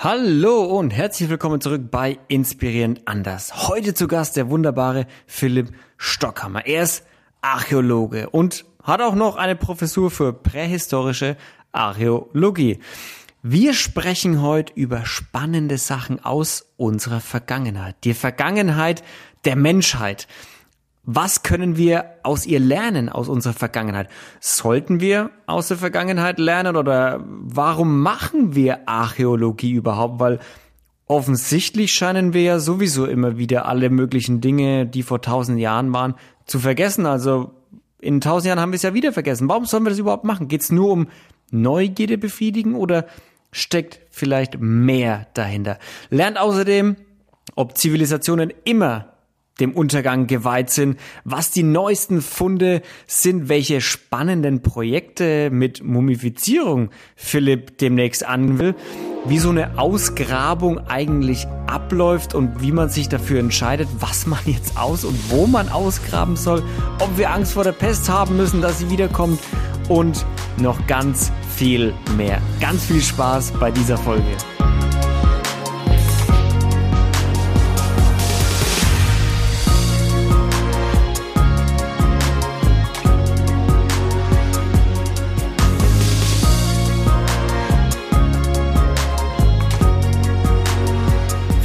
Hallo und herzlich willkommen zurück bei Inspirierend Anders. Heute zu Gast der wunderbare Philipp Stockhammer. Er ist Archäologe und hat auch noch eine Professur für prähistorische Archäologie. Wir sprechen heute über spannende Sachen aus unserer Vergangenheit. Die Vergangenheit der Menschheit. Was können wir aus ihr lernen, aus unserer Vergangenheit? Sollten wir aus der Vergangenheit lernen oder warum machen wir Archäologie überhaupt? Weil offensichtlich scheinen wir ja sowieso immer wieder alle möglichen Dinge, die vor tausend Jahren waren, zu vergessen. Also in tausend Jahren haben wir es ja wieder vergessen. Warum sollen wir das überhaupt machen? Geht es nur um Neugierde befriedigen oder steckt vielleicht mehr dahinter? Lernt außerdem, ob Zivilisationen immer dem Untergang geweiht sind, was die neuesten Funde sind, welche spannenden Projekte mit Mumifizierung Philipp demnächst an will, wie so eine Ausgrabung eigentlich abläuft und wie man sich dafür entscheidet, was man jetzt aus und wo man ausgraben soll, ob wir Angst vor der Pest haben müssen, dass sie wiederkommt und noch ganz viel mehr. Ganz viel Spaß bei dieser Folge.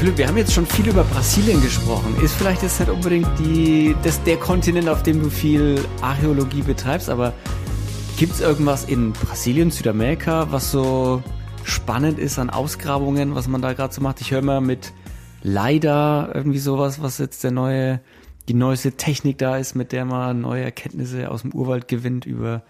Philipp, wir haben jetzt schon viel über Brasilien gesprochen. Ist vielleicht jetzt nicht unbedingt die, das, der Kontinent, auf dem du viel Archäologie betreibst, aber gibt es irgendwas in Brasilien, Südamerika, was so spannend ist an Ausgrabungen, was man da gerade so macht? Ich höre mal mit leider irgendwie sowas, was jetzt der neue, die neueste Technik da ist, mit der man neue Erkenntnisse aus dem Urwald gewinnt über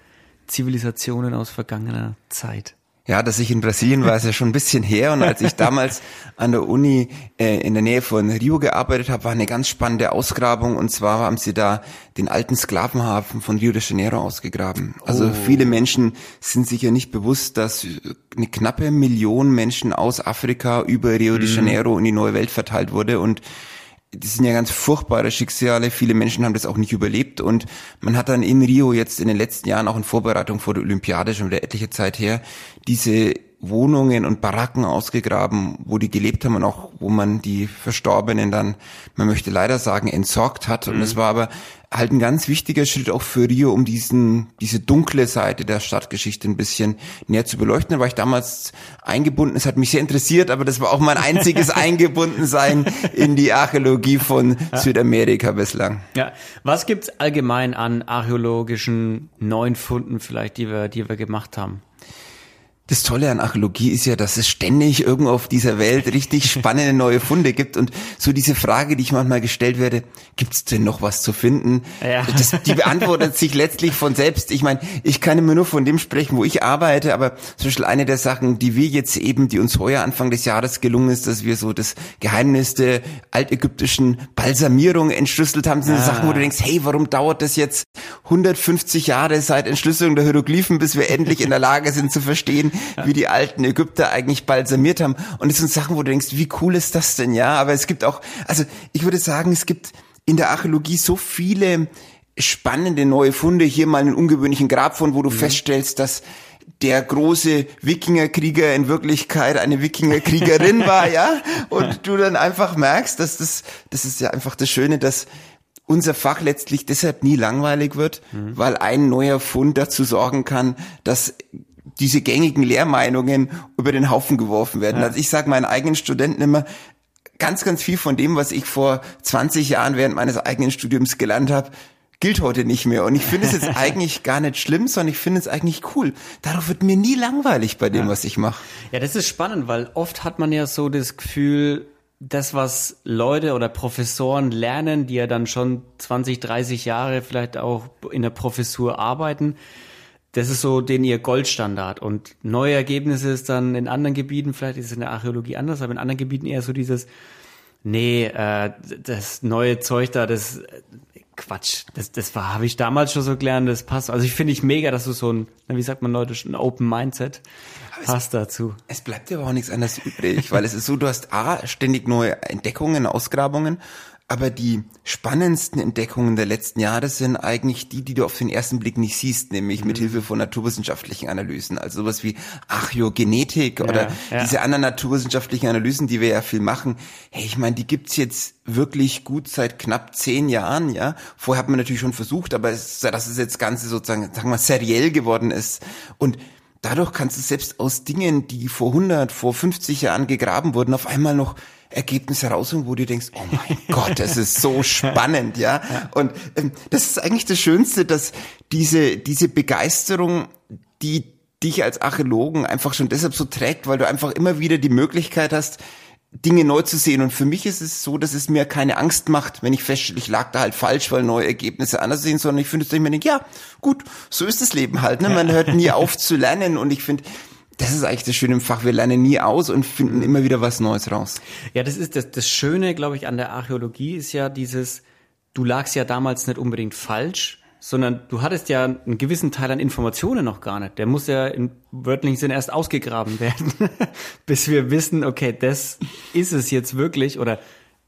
Zivilisationen aus vergangener Zeit. Ja, dass ich in Brasilien war, ist ja schon ein bisschen her. Und als ich damals an der Uni äh, in der Nähe von Rio gearbeitet habe, war eine ganz spannende Ausgrabung. Und zwar haben sie da den alten Sklavenhafen von Rio de Janeiro ausgegraben. Also oh. viele Menschen sind sich ja nicht bewusst, dass eine knappe Million Menschen aus Afrika über Rio de mhm. Janeiro in die neue Welt verteilt wurde. Und das sind ja ganz furchtbare Schicksale. Viele Menschen haben das auch nicht überlebt und man hat dann in Rio jetzt in den letzten Jahren auch in Vorbereitung vor der Olympiade schon wieder etliche Zeit her diese Wohnungen und Baracken ausgegraben, wo die gelebt haben und auch wo man die Verstorbenen dann, man möchte leider sagen, entsorgt hat. Mhm. Und es war aber halt ein ganz wichtiger Schritt auch für Rio, um diesen, diese dunkle Seite der Stadtgeschichte ein bisschen näher zu beleuchten. Da war ich damals eingebunden. Es hat mich sehr interessiert, aber das war auch mein einziges Eingebundensein in die Archäologie von ja. Südamerika bislang. Ja. Was gibt's allgemein an archäologischen neuen Funden vielleicht, die wir, die wir gemacht haben? Das Tolle an Archäologie ist ja, dass es ständig irgendwo auf dieser Welt richtig spannende neue Funde gibt und so diese Frage, die ich manchmal gestellt werde, gibt es denn noch was zu finden? Ja. Das, die beantwortet sich letztlich von selbst. Ich meine, ich kann immer nur von dem sprechen, wo ich arbeite, aber zum Beispiel eine der Sachen, die wir jetzt eben, die uns heuer Anfang des Jahres gelungen ist, dass wir so das Geheimnis der altägyptischen Balsamierung entschlüsselt haben, sind ah. Sachen, wo du denkst, hey, warum dauert das jetzt 150 Jahre seit Entschlüsselung der Hieroglyphen, bis wir endlich in der Lage sind zu verstehen, wie die alten Ägypter eigentlich balsamiert haben. Und es sind Sachen, wo du denkst, wie cool ist das denn, ja? Aber es gibt auch, also ich würde sagen, es gibt in der Archäologie so viele spannende neue Funde. Hier mal einen ungewöhnlichen Grabfund, wo du mhm. feststellst, dass der große Wikingerkrieger in Wirklichkeit eine Wikingerkriegerin war, ja? Und du dann einfach merkst, dass das, das ist ja einfach das Schöne, dass unser Fach letztlich deshalb nie langweilig wird, mhm. weil ein neuer Fund dazu sorgen kann, dass diese gängigen Lehrmeinungen über den Haufen geworfen werden. Ja. Also ich sage meinen eigenen Studenten immer, ganz, ganz viel von dem, was ich vor 20 Jahren während meines eigenen Studiums gelernt habe, gilt heute nicht mehr. Und ich finde es jetzt eigentlich gar nicht schlimm, sondern ich finde es eigentlich cool. Darauf wird mir nie langweilig bei dem, ja. was ich mache. Ja, das ist spannend, weil oft hat man ja so das Gefühl, das, was Leute oder Professoren lernen, die ja dann schon 20, 30 Jahre vielleicht auch in der Professur arbeiten, das ist so den ihr Goldstandard. Und neue Ergebnisse ist dann in anderen Gebieten, vielleicht ist es in der Archäologie anders, aber in anderen Gebieten eher so dieses, nee, äh, das neue Zeug da, das Quatsch, das, das war, habe ich damals schon so gelernt, das passt. Also ich finde ich mega, dass du so ein, wie sagt man Leute, ein Open Mindset hast dazu. Es bleibt dir aber auch nichts anderes übrig, weil es ist so, du hast A, ständig neue Entdeckungen, Ausgrabungen Aber die spannendsten Entdeckungen der letzten Jahre sind eigentlich die, die du auf den ersten Blick nicht siehst, nämlich mhm. mit Hilfe von naturwissenschaftlichen Analysen. Also sowas wie Archäogenetik ja, oder ja. diese anderen naturwissenschaftlichen Analysen, die wir ja viel machen. Hey, ich meine, die gibt's jetzt wirklich gut seit knapp zehn Jahren, ja. Vorher hat man natürlich schon versucht, aber es, dass es jetzt Ganze sozusagen, sagen wir, seriell geworden ist. Und dadurch kannst du selbst aus Dingen, die vor 100, vor 50 Jahren gegraben wurden, auf einmal noch Ergebnisse rausholen, wo du denkst, oh mein Gott, das ist so spannend, ja. Und ähm, das ist eigentlich das Schönste, dass diese, diese Begeisterung, die dich als Archäologen einfach schon deshalb so trägt, weil du einfach immer wieder die Möglichkeit hast, Dinge neu zu sehen. Und für mich ist es so, dass es mir keine Angst macht, wenn ich feststelle, ich lag da halt falsch, weil neue Ergebnisse anders sehen, sondern ich finde es, ich mir denke, ja, gut, so ist das Leben halt. Ne? Man hört nie auf zu lernen. Und ich finde, das ist eigentlich das Schöne im Fach. Wir lernen nie aus und finden immer wieder was Neues raus. Ja, das ist das, das Schöne, glaube ich, an der Archäologie ist ja dieses, du lagst ja damals nicht unbedingt falsch, sondern du hattest ja einen gewissen Teil an Informationen noch gar nicht. Der muss ja im wörtlichen Sinne erst ausgegraben werden, bis wir wissen, okay, das ist es jetzt wirklich oder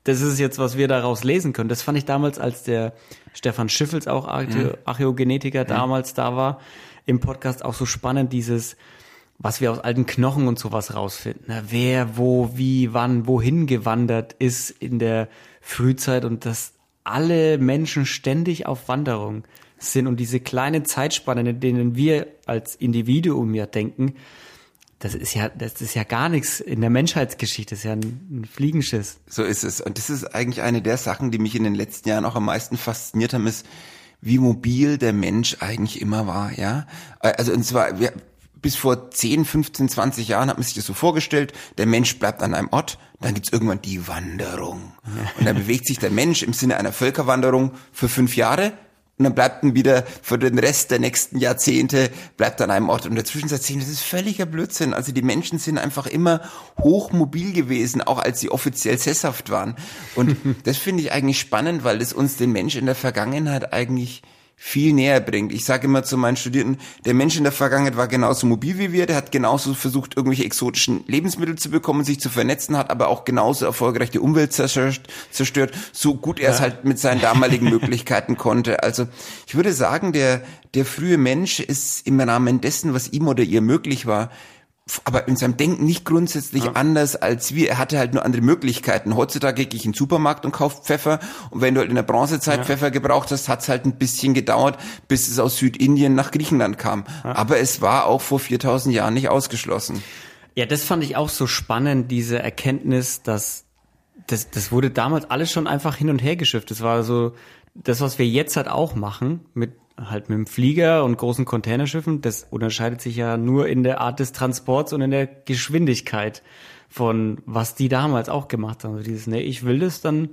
das ist jetzt, was wir daraus lesen können. Das fand ich damals, als der Stefan Schiffels, auch Archäogenetiker, mhm. damals da war, im Podcast auch so spannend, dieses, was wir aus alten Knochen und sowas rausfinden. Ne? Wer, wo, wie, wann, wohin gewandert ist in der Frühzeit und dass alle Menschen ständig auf Wanderung sind und diese kleine Zeitspanne, in denen wir als Individuum ja denken, das ist ja, das ist ja gar nichts in der Menschheitsgeschichte, das ist ja ein, ein Fliegenschiss. So ist es. Und das ist eigentlich eine der Sachen, die mich in den letzten Jahren auch am meisten fasziniert haben, ist, wie mobil der Mensch eigentlich immer war, ja. Also, und zwar, wir, bis vor 10, 15, 20 Jahren hat man sich das so vorgestellt, der Mensch bleibt an einem Ort, dann gibt's irgendwann die Wanderung. Und dann bewegt sich der Mensch im Sinne einer Völkerwanderung für fünf Jahre und dann bleibt dann wieder für den Rest der nächsten Jahrzehnte, bleibt an einem Ort. Und dazwischen seit zehn, das ist völliger Blödsinn. Also die Menschen sind einfach immer hochmobil gewesen, auch als sie offiziell sesshaft waren. Und das finde ich eigentlich spannend, weil es uns den Mensch in der Vergangenheit eigentlich viel näher bringt. Ich sage immer zu meinen Studierenden, der Mensch in der Vergangenheit war genauso mobil wie wir, der hat genauso versucht, irgendwelche exotischen Lebensmittel zu bekommen, sich zu vernetzen, hat aber auch genauso erfolgreich die Umwelt zerstört, zerstört so gut er es halt mit seinen damaligen Möglichkeiten konnte. Also ich würde sagen, der, der frühe Mensch ist im Rahmen dessen, was ihm oder ihr möglich war, aber in seinem Denken nicht grundsätzlich ja. anders als wir. Er hatte halt nur andere Möglichkeiten. Heutzutage gehe ich in den Supermarkt und kaufe Pfeffer und wenn du halt in der Bronzezeit ja. Pfeffer gebraucht hast, hat es halt ein bisschen gedauert, bis es aus Südindien nach Griechenland kam. Ja. Aber es war auch vor 4000 Jahren nicht ausgeschlossen. Ja, das fand ich auch so spannend, diese Erkenntnis, dass das, das wurde damals alles schon einfach hin und her geschifft. Das war so das, was wir jetzt halt auch machen mit halt mit dem Flieger und großen Containerschiffen, das unterscheidet sich ja nur in der Art des Transports und in der Geschwindigkeit von was die damals auch gemacht haben. Also dieses, nee, ich will das, dann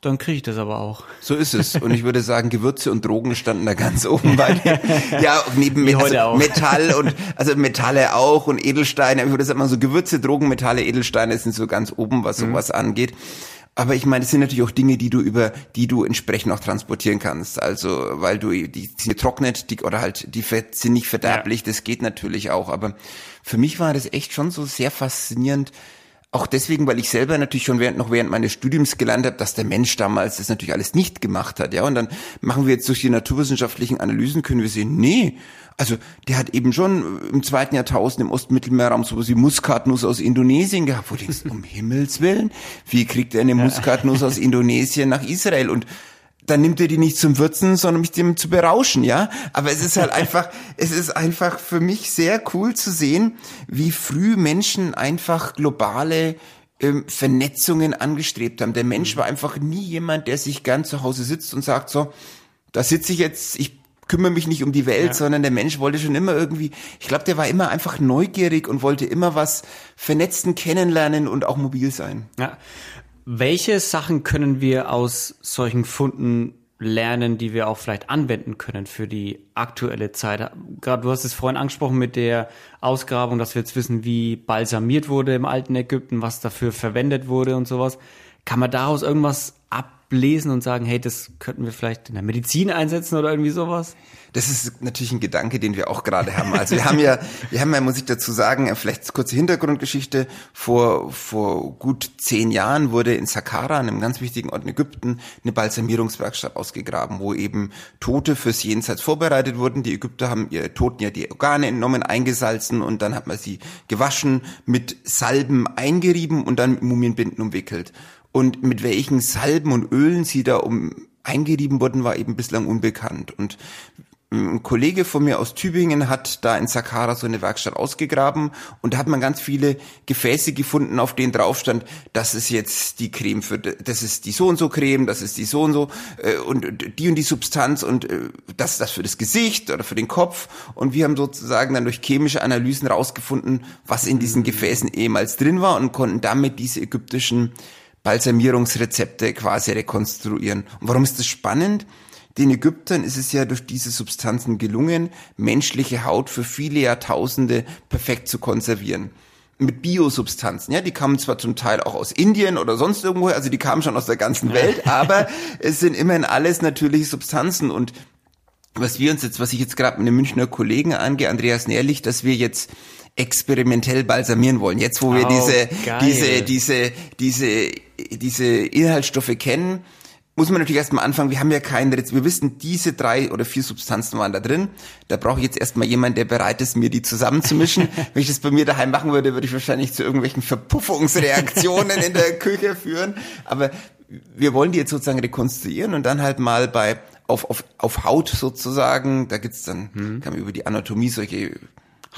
dann kriege ich das aber auch. So ist es. Und ich würde sagen, Gewürze und Drogen standen da ganz oben bei dir. Ja, neben Wie also Metall und also Metalle auch und Edelsteine. Ich würde sagen, so Gewürze, Drogen, Metalle, Edelsteine sind so ganz oben, was sowas mhm. angeht. Aber ich meine, es sind natürlich auch Dinge, die du über, die du entsprechend auch transportieren kannst. Also, weil du, die sind getrocknet, die, oder halt, die sind nicht verderblich, ja. das geht natürlich auch. Aber für mich war das echt schon so sehr faszinierend, auch deswegen, weil ich selber natürlich schon während, noch während meines Studiums gelernt habe, dass der Mensch damals das natürlich alles nicht gemacht hat, ja. Und dann machen wir jetzt durch die naturwissenschaftlichen Analysen, können wir sehen, nee, also der hat eben schon im zweiten Jahrtausend im Ostmittelmeerraum sowas wie Muskatnuss aus Indonesien gehabt, wo du denkst, um Himmels Willen, wie kriegt er eine Muskatnuss aus Indonesien nach Israel? Und dann nimmt er die nicht zum Würzen, sondern mich dem zu berauschen, ja. Aber es ist halt einfach, es ist einfach für mich sehr cool zu sehen, wie früh Menschen einfach globale ähm, Vernetzungen angestrebt haben. Der Mensch war einfach nie jemand, der sich gern zu Hause sitzt und sagt so, da sitze ich jetzt, ich kümmere mich nicht um die Welt, ja. sondern der Mensch wollte schon immer irgendwie, ich glaube, der war immer einfach neugierig und wollte immer was vernetzen, kennenlernen und auch mobil sein. Ja. Welche Sachen können wir aus solchen Funden lernen, die wir auch vielleicht anwenden können für die aktuelle Zeit? Gerade du hast es vorhin angesprochen mit der Ausgrabung, dass wir jetzt wissen, wie balsamiert wurde im alten Ägypten, was dafür verwendet wurde und sowas. Kann man daraus irgendwas ab ablesen und sagen, hey, das könnten wir vielleicht in der Medizin einsetzen oder irgendwie sowas? Das ist natürlich ein Gedanke, den wir auch gerade haben. Also wir haben ja, wir haben ja, muss ich dazu sagen, vielleicht kurze Hintergrundgeschichte. Vor, vor gut zehn Jahren wurde in Saqqara, einem ganz wichtigen Ort in Ägypten, eine Balsamierungswerkstatt ausgegraben, wo eben Tote fürs Jenseits vorbereitet wurden. Die Ägypter haben ihr Toten ja die Organe entnommen, eingesalzen und dann hat man sie gewaschen, mit Salben eingerieben und dann mit Mumienbinden umwickelt. Und mit welchen Salben und Ölen sie da um eingerieben wurden, war eben bislang unbekannt. Und ein Kollege von mir aus Tübingen hat da in Saqqara so eine Werkstatt ausgegraben und da hat man ganz viele Gefäße gefunden, auf denen drauf stand, das ist jetzt die Creme für, das ist die so und so Creme, das ist die so und so äh, und die und die Substanz und äh, das ist das für das Gesicht oder für den Kopf und wir haben sozusagen dann durch chemische Analysen rausgefunden, was in diesen Gefäßen ehemals drin war und konnten damit diese ägyptischen Balsamierungsrezepte quasi rekonstruieren. Und warum ist das spannend? Den Ägyptern ist es ja durch diese Substanzen gelungen, menschliche Haut für viele Jahrtausende perfekt zu konservieren mit Biosubstanzen. Ja, die kamen zwar zum Teil auch aus Indien oder sonst irgendwo, also die kamen schon aus der ganzen Welt, aber es sind immerhin alles natürliche Substanzen und was wir uns jetzt, was ich jetzt gerade mit einem Münchner Kollegen angehe, Andreas Nährlich, dass wir jetzt experimentell balsamieren wollen. Jetzt, wo wir oh, diese, diese, diese, diese, diese Inhaltsstoffe kennen, muss man natürlich erstmal anfangen, wir haben ja keinen. Wir wissen, diese drei oder vier Substanzen waren da drin. Da brauche ich jetzt erstmal jemanden, der bereit ist, mir die zusammenzumischen. Wenn ich das bei mir daheim machen würde, würde ich wahrscheinlich zu irgendwelchen Verpuffungsreaktionen in der Küche führen. Aber wir wollen die jetzt sozusagen rekonstruieren und dann halt mal bei auf, auf, auf Haut sozusagen, da gibt's dann, hm. kann man über die Anatomie solche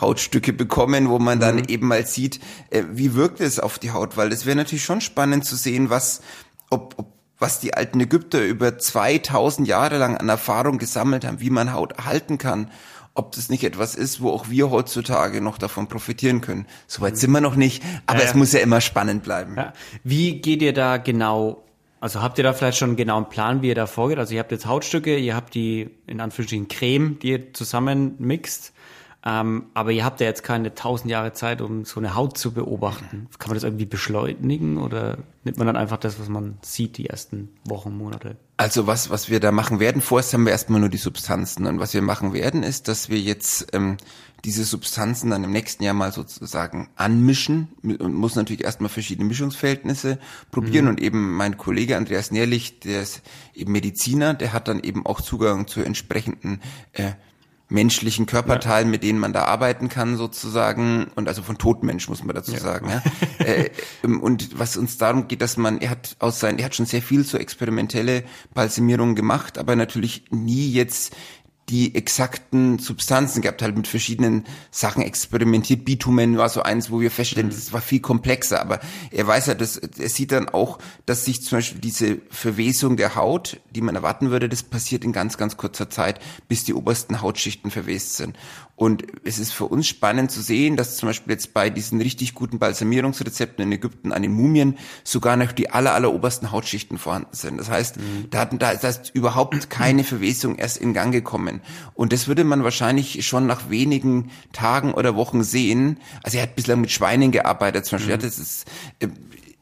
Hautstücke bekommen, wo man dann mhm. eben mal sieht, äh, wie wirkt es auf die Haut, weil es wäre natürlich schon spannend zu sehen, was, ob, ob was die alten Ägypter über 2000 Jahre lang an Erfahrung gesammelt haben, wie man Haut erhalten kann, ob das nicht etwas ist, wo auch wir heutzutage noch davon profitieren können. Soweit sind wir noch nicht, aber ja, ja. es muss ja immer spannend bleiben. Ja. Wie geht ihr da genau also habt ihr da vielleicht schon genau einen Plan, wie ihr da vorgeht? Also ihr habt jetzt Hautstücke, ihr habt die in Anführungsstrichen Creme, die ihr zusammen mixt. Ähm, aber ihr habt ja jetzt keine tausend Jahre Zeit, um so eine Haut zu beobachten. Kann man das irgendwie beschleunigen oder nimmt man dann einfach das, was man sieht, die ersten Wochen, Monate? Also was, was wir da machen werden, vorerst haben wir erstmal nur die Substanzen. Und was wir machen werden, ist, dass wir jetzt ähm, diese Substanzen dann im nächsten Jahr mal sozusagen anmischen und muss natürlich erstmal verschiedene Mischungsverhältnisse probieren. Mhm. Und eben mein Kollege Andreas Nährlich, der ist eben Mediziner, der hat dann eben auch Zugang zu entsprechenden äh, menschlichen Körperteilen, ja. mit denen man da arbeiten kann sozusagen und also von Totmensch muss man dazu ja. sagen. Ja. äh, ähm, und was uns darum geht, dass man, er hat aus sein, er hat schon sehr viel so experimentelle Balsamierung gemacht, aber natürlich nie jetzt die exakten Substanzen gehabt, halt mit verschiedenen Sachen experimentiert. Bitumen war so eins, wo wir feststellen, mhm. das war viel komplexer, aber er weiß ja, dass, er sieht dann auch, dass sich zum Beispiel diese Verwesung der Haut, die man erwarten würde, das passiert in ganz, ganz kurzer Zeit, bis die obersten Hautschichten verwest sind. Und es ist für uns spannend zu sehen, dass zum Beispiel jetzt bei diesen richtig guten Balsamierungsrezepten in Ägypten an den Mumien sogar noch die aller, aller obersten Hautschichten vorhanden sind. Das heißt, mhm. da, hatten, da ist überhaupt keine Verwesung erst in Gang gekommen. Und das würde man wahrscheinlich schon nach wenigen Tagen oder Wochen sehen. Also er hat bislang mit Schweinen gearbeitet zum Beispiel. Mhm. Ja, das ist, äh,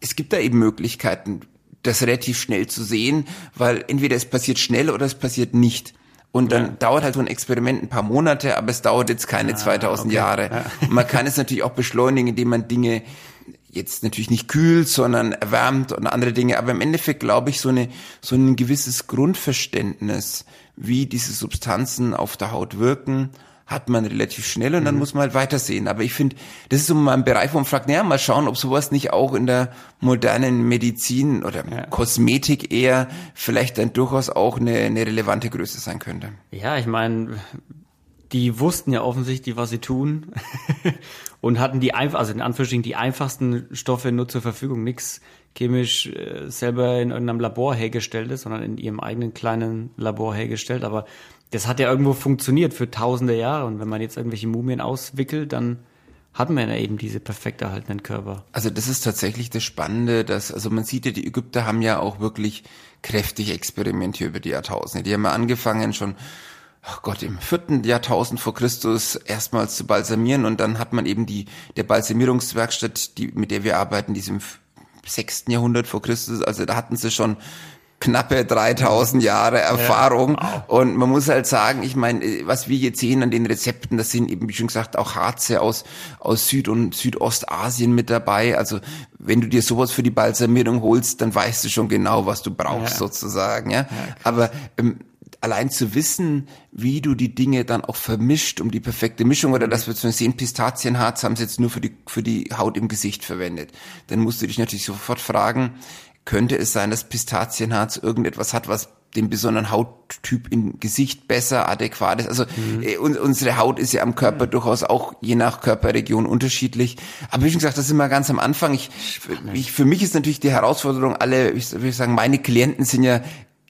es gibt da eben Möglichkeiten, das relativ schnell zu sehen, weil entweder es passiert schnell oder es passiert nicht. Und dann ja. dauert halt so ein Experiment ein paar Monate, aber es dauert jetzt keine ah, 2000 okay. Jahre. Ja. Und man kann es natürlich auch beschleunigen, indem man Dinge jetzt natürlich nicht kühlt, sondern erwärmt und andere Dinge. Aber im Endeffekt glaube ich, so eine, so ein gewisses Grundverständnis, wie diese Substanzen auf der Haut wirken, hat man relativ schnell und dann mhm. muss man halt weitersehen. Aber ich finde, das ist so mal ein Bereich, wo man fragt, naja, mal schauen, ob sowas nicht auch in der modernen Medizin oder ja. Kosmetik eher vielleicht dann durchaus auch eine, eine relevante Größe sein könnte. Ja, ich meine, die wussten ja offensichtlich, was sie tun und hatten die einfach, also in Anführungsstrichen die einfachsten Stoffe nur zur Verfügung, nichts chemisch äh, selber in irgendeinem Labor hergestellt ist, sondern in ihrem eigenen kleinen Labor hergestellt. Aber das hat ja irgendwo funktioniert für tausende Jahre. Und wenn man jetzt irgendwelche Mumien auswickelt, dann hat man ja eben diese perfekt erhaltenen Körper. Also das ist tatsächlich das Spannende, dass, also man sieht ja, die Ägypter haben ja auch wirklich kräftig experimentiert über die Jahrtausende. Die haben ja angefangen schon, ach Gott, im vierten Jahrtausend vor Christus erstmals zu balsamieren und dann hat man eben die, der Balsamierungswerkstatt, die, mit der wir arbeiten, diesem sechsten Jahrhundert vor Christus, also da hatten sie schon knappe 3000 Jahre Erfahrung. Ja, wow. Und man muss halt sagen, ich meine, was wir jetzt sehen an den Rezepten, das sind eben, wie schon gesagt, auch Harze aus, aus Süd- und Südostasien mit dabei. Also wenn du dir sowas für die Balsamierung holst, dann weißt du schon genau, was du brauchst ja. sozusagen. Ja. ja Aber ähm, allein zu wissen, wie du die Dinge dann auch vermischt, um die perfekte Mischung oder das wir zum sehen, Pistazienharz haben sie jetzt nur für die, für die Haut im Gesicht verwendet. Dann musst du dich natürlich sofort fragen, könnte es sein, dass Pistazienharz irgendetwas hat, was dem besonderen Hauttyp im Gesicht besser adäquat ist. Also mhm. äh, unsere Haut ist ja am Körper mhm. durchaus auch je nach Körperregion unterschiedlich. Aber wie schon gesagt, das ist immer ganz am Anfang. Ich, ich, für mich ist natürlich die Herausforderung, alle, ich würde sagen, meine Klienten sind ja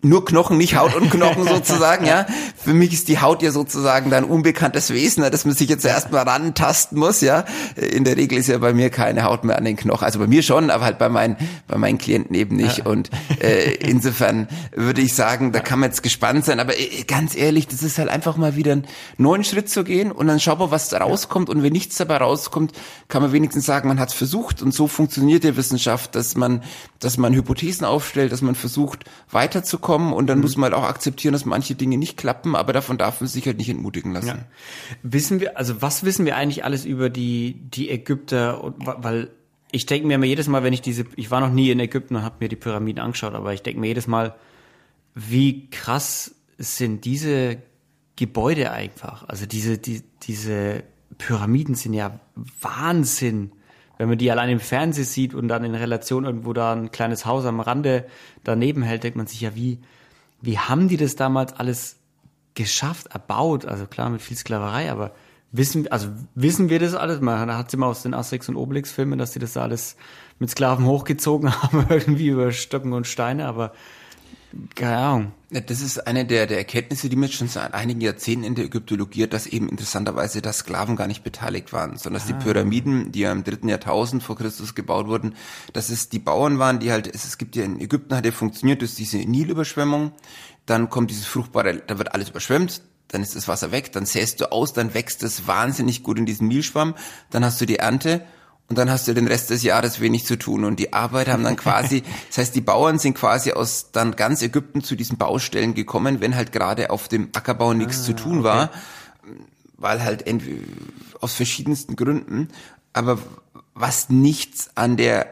nur Knochen, nicht Haut und Knochen sozusagen, ja. Für mich ist die Haut ja sozusagen dann unbekanntes Wesen, dass man sich jetzt erstmal rantasten muss, ja. In der Regel ist ja bei mir keine Haut mehr an den Knochen. Also bei mir schon, aber halt bei meinen, bei meinen Klienten eben nicht. Ja. Und äh, insofern würde ich sagen, da kann man jetzt gespannt sein. Aber äh, ganz ehrlich, das ist halt einfach mal wieder einen neuen Schritt zu gehen und dann schauen wir, was da rauskommt. Und wenn nichts dabei rauskommt, kann man wenigstens sagen, man hat es versucht. Und so funktioniert die Wissenschaft, dass man, dass man Hypothesen aufstellt, dass man versucht, weiterzukommen kommen und dann mhm. muss man halt auch akzeptieren, dass manche Dinge nicht klappen, aber davon darf man sich halt nicht entmutigen lassen. Ja. Wissen wir, also was wissen wir eigentlich alles über die, die Ägypter, weil ich denke mir immer jedes Mal, wenn ich diese, ich war noch nie in Ägypten und habe mir die Pyramiden angeschaut, aber ich denke mir jedes Mal, wie krass sind diese Gebäude einfach. Also diese, die, diese Pyramiden sind ja Wahnsinn wenn man die allein im Fernsehen sieht und dann in Relation irgendwo da ein kleines Haus am Rande daneben hält, denkt man sich ja, wie, wie haben die das damals alles geschafft, erbaut? Also klar, mit viel Sklaverei, aber wissen, also wissen wir das alles? Man hat es immer aus den Asterix und Obelix Filmen, dass die das alles mit Sklaven hochgezogen haben, irgendwie über Stöcken und Steine, aber keine Ahnung. Das ist eine der, der Erkenntnisse, die mir schon seit einigen Jahrzehnten in der Ägyptologie, dass eben interessanterweise, dass Sklaven gar nicht beteiligt waren, sondern dass ah. die Pyramiden, die ja im dritten Jahrtausend vor Christus gebaut wurden, dass es die Bauern waren, die halt, es, es gibt ja in Ägypten hat ja funktioniert durch diese Nilüberschwemmung, dann kommt dieses fruchtbare, da wird alles überschwemmt, dann ist das Wasser weg, dann säst du aus, dann wächst es wahnsinnig gut in diesem Nilschwamm, dann hast du die Ernte und dann hast du den Rest des Jahres wenig zu tun. Und die Arbeiter haben dann quasi, das heißt, die Bauern sind quasi aus dann ganz Ägypten zu diesen Baustellen gekommen, wenn halt gerade auf dem Ackerbau nichts ah, zu tun okay. war, weil halt aus verschiedensten Gründen. Aber was nichts an der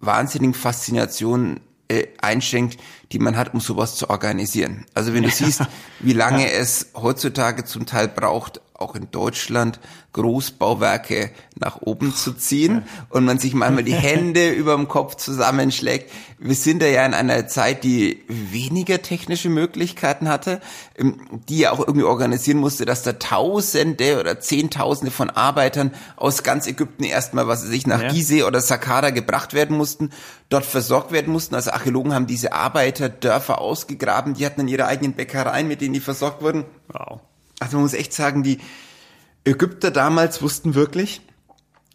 wahnsinnigen Faszination äh, einschränkt, die man hat, um sowas zu organisieren. Also wenn du siehst, wie lange es heutzutage zum Teil braucht, auch in Deutschland Großbauwerke nach oben zu ziehen und man sich manchmal die Hände über dem Kopf zusammenschlägt. Wir sind da ja in einer Zeit, die weniger technische Möglichkeiten hatte, ähm, die ja auch irgendwie organisieren musste, dass da Tausende oder Zehntausende von Arbeitern aus ganz Ägypten erstmal, was sie sich nach ja. Gizeh oder Saqqara gebracht werden mussten, dort versorgt werden mussten. Also Archäologen haben diese Arbeiterdörfer ausgegraben, die hatten dann ihre eigenen Bäckereien, mit denen die versorgt wurden. Wow. Also man muss echt sagen, die Ägypter damals wussten wirklich,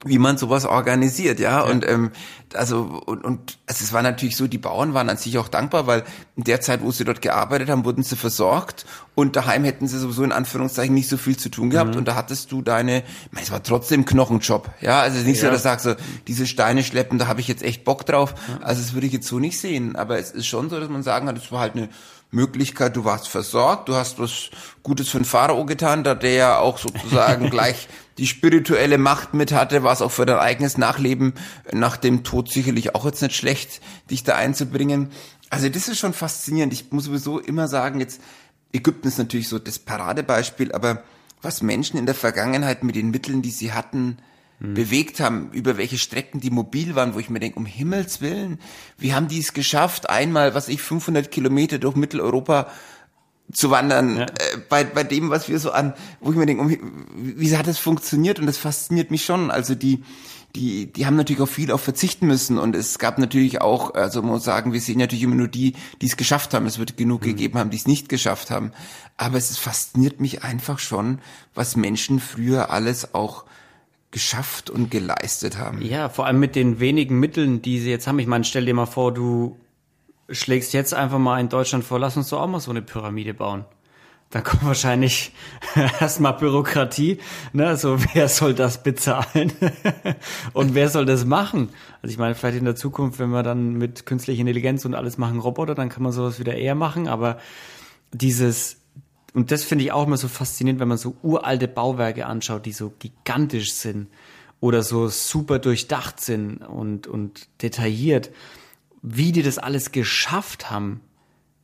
wie man sowas organisiert, ja. ja. Und ähm, also und, und also es war natürlich so, die Bauern waren an sich auch dankbar, weil in der Zeit, wo sie dort gearbeitet haben, wurden sie versorgt und daheim hätten sie sowieso in Anführungszeichen nicht so viel zu tun gehabt mhm. und da hattest du deine, ich meine, es war trotzdem Knochenjob, ja. Also es ist nicht ja. so, dass du sagst so, diese Steine schleppen, da habe ich jetzt echt Bock drauf. Ja. Also das würde ich jetzt so nicht sehen, aber es ist schon so, dass man sagen kann, es war halt eine Möglichkeit, du warst versorgt, du hast was Gutes für den Pharao getan, da der ja auch sozusagen gleich die spirituelle Macht mit hatte, war es auch für dein eigenes Nachleben nach dem Tod sicherlich auch jetzt nicht schlecht, dich da einzubringen. Also das ist schon faszinierend. Ich muss sowieso immer sagen, jetzt Ägypten ist natürlich so das Paradebeispiel, aber was Menschen in der Vergangenheit mit den Mitteln, die sie hatten, hm. bewegt haben, über welche Strecken die mobil waren, wo ich mir denke, um Himmels Willen, wie haben die es geschafft, einmal, was ich, 500 Kilometer durch Mitteleuropa zu wandern, ja. äh, bei, bei dem, was wir so an, wo ich mir denke, um, wie hat das funktioniert? Und das fasziniert mich schon. Also die, die, die haben natürlich auch viel auf verzichten müssen und es gab natürlich auch, also man muss sagen, wir sehen natürlich immer nur die, die es geschafft haben. Es wird genug mhm. gegeben haben, die es nicht geschafft haben. Aber es fasziniert mich einfach schon, was Menschen früher alles auch geschafft und geleistet haben. Ja, vor allem mit den wenigen Mitteln, die sie jetzt haben. Ich meine, stell dir mal vor, du schlägst jetzt einfach mal in Deutschland vor, lass uns doch auch mal so eine Pyramide bauen. dann kommt wahrscheinlich erstmal Bürokratie. Ne? So, wer soll das bezahlen? und wer soll das machen? Also ich meine, vielleicht in der Zukunft, wenn wir dann mit künstlicher Intelligenz und alles machen Roboter, dann kann man sowas wieder eher machen. Aber dieses, und das finde ich auch immer so faszinierend, wenn man so uralte Bauwerke anschaut, die so gigantisch sind oder so super durchdacht sind und, und detailliert, wie die das alles geschafft haben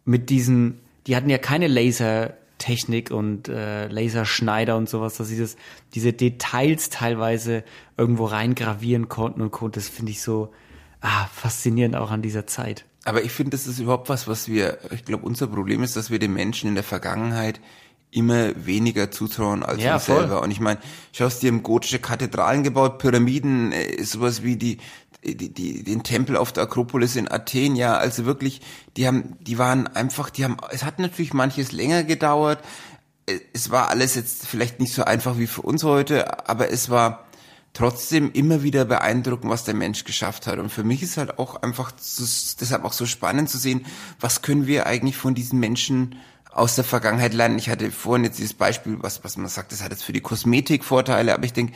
mit diesen, die hatten ja keine Lasertechnik und äh, Laserschneider und sowas, dass sie das, diese Details teilweise irgendwo reingravieren konnten und konnten. Das finde ich so ah, faszinierend auch an dieser Zeit. Aber ich finde, das ist überhaupt was, was wir, ich glaube, unser Problem ist, dass wir den Menschen in der Vergangenheit immer weniger zutrauen als ja, uns voll. selber. Und ich meine, schaust dir im gotische Kathedralen gebaut, Pyramiden, äh, sowas wie die, die, die, den Tempel auf der Akropolis in Athen, ja, also wirklich, die haben, die waren einfach, die haben, es hat natürlich manches länger gedauert. Äh, es war alles jetzt vielleicht nicht so einfach wie für uns heute, aber es war trotzdem immer wieder beeindruckend, was der Mensch geschafft hat. Und für mich ist halt auch einfach deshalb auch so spannend zu sehen, was können wir eigentlich von diesen Menschen aus der Vergangenheit lernen. Ich hatte vorhin jetzt dieses Beispiel, was, was man sagt, das hat jetzt für die Kosmetik Vorteile, aber ich denke,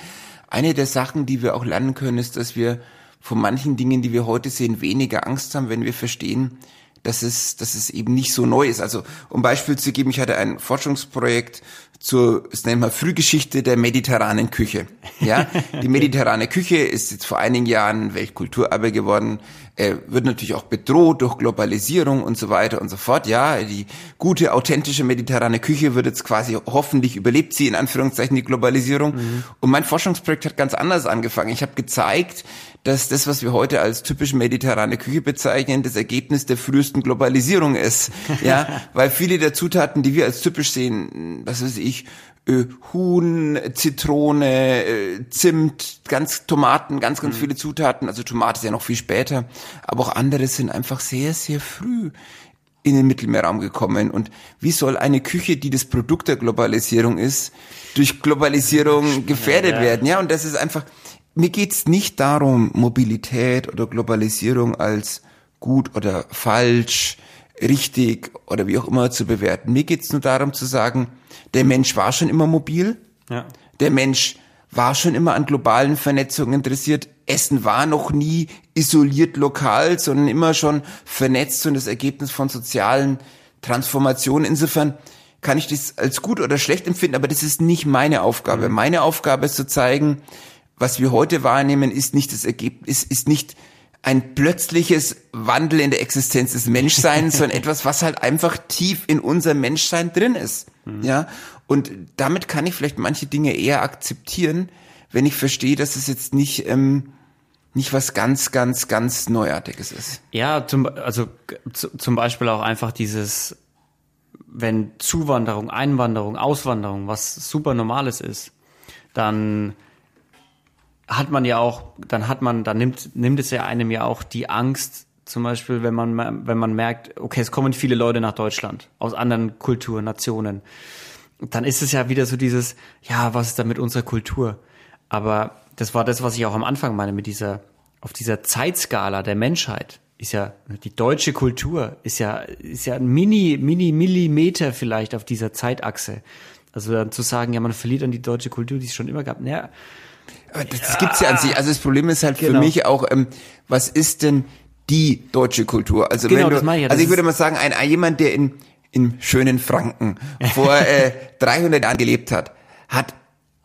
eine der Sachen, die wir auch lernen können, ist, dass wir von manchen Dingen, die wir heute sehen, weniger Angst haben, wenn wir verstehen, dass es, dass es eben nicht so neu ist. Also, um Beispiel zu geben, ich hatte ein Forschungsprojekt zur, das nennen wir Frühgeschichte der mediterranen Küche. Ja, die mediterrane Küche ist jetzt vor einigen Jahren Weltkulturerbe geworden, äh, wird natürlich auch bedroht durch Globalisierung und so weiter und so fort. Ja, die gute, authentische mediterrane Küche wird jetzt quasi hoffentlich überlebt sie in Anführungszeichen die Globalisierung. Mhm. Und mein Forschungsprojekt hat ganz anders angefangen. Ich habe gezeigt, dass das, was wir heute als typisch mediterrane Küche bezeichnen, das Ergebnis der frühesten Globalisierung ist. Ja, weil viele der Zutaten, die wir als typisch sehen, was weiß ich, äh, Huhn, Zitrone, äh, Zimt, ganz Tomaten, ganz, ganz mhm. viele Zutaten. Also Tomate ist ja noch viel später. Aber auch andere sind einfach sehr, sehr früh in den Mittelmeerraum gekommen. Und wie soll eine Küche, die das Produkt der Globalisierung ist, durch Globalisierung gefährdet ja, ja. werden? Ja, und das ist einfach, mir geht's nicht darum, Mobilität oder Globalisierung als gut oder falsch, richtig oder wie auch immer zu bewerten. Mir geht's nur darum zu sagen, der Mensch war schon immer mobil, ja. der Mensch war schon immer an globalen Vernetzungen interessiert. Essen war noch nie isoliert lokal, sondern immer schon vernetzt und das Ergebnis von sozialen Transformationen. Insofern kann ich das als gut oder schlecht empfinden, aber das ist nicht meine Aufgabe. Mhm. Meine Aufgabe ist zu zeigen, was wir heute wahrnehmen, ist nicht das Ergebnis, ist nicht ein plötzliches Wandel in der Existenz des Menschseins, sondern etwas, was halt einfach tief in unserem Menschsein drin ist. Mhm. Ja. Und damit kann ich vielleicht manche Dinge eher akzeptieren, wenn ich verstehe, dass es jetzt nicht, ähm, nicht was ganz, ganz, ganz Neuartiges ist. Ja, zum, also zum Beispiel auch einfach dieses, wenn Zuwanderung, Einwanderung, Auswanderung was super Normales ist, dann hat man ja auch, dann hat man, dann nimmt, nimmt es ja einem ja auch die Angst, zum Beispiel, wenn man, wenn man merkt, okay, es kommen viele Leute nach Deutschland aus anderen Kulturen, Nationen, dann ist es ja wieder so dieses, ja, was ist da mit unserer Kultur? Aber das war das, was ich auch am Anfang meine, mit dieser, auf dieser Zeitskala der Menschheit ist ja, die deutsche Kultur ist ja, ist ja ein Mini, Mini, Millimeter vielleicht auf dieser Zeitachse. Also dann zu sagen, ja, man verliert an die deutsche Kultur, die es schon immer gab. Naja, das, das gibt's ja an sich. Also das Problem ist halt genau. für mich auch, ähm, was ist denn die deutsche Kultur? Also genau, wenn du, ich, ja, also ich würde mal sagen, ein, ein jemand, der in in schönen Franken vor äh, 300 Jahren gelebt hat, hat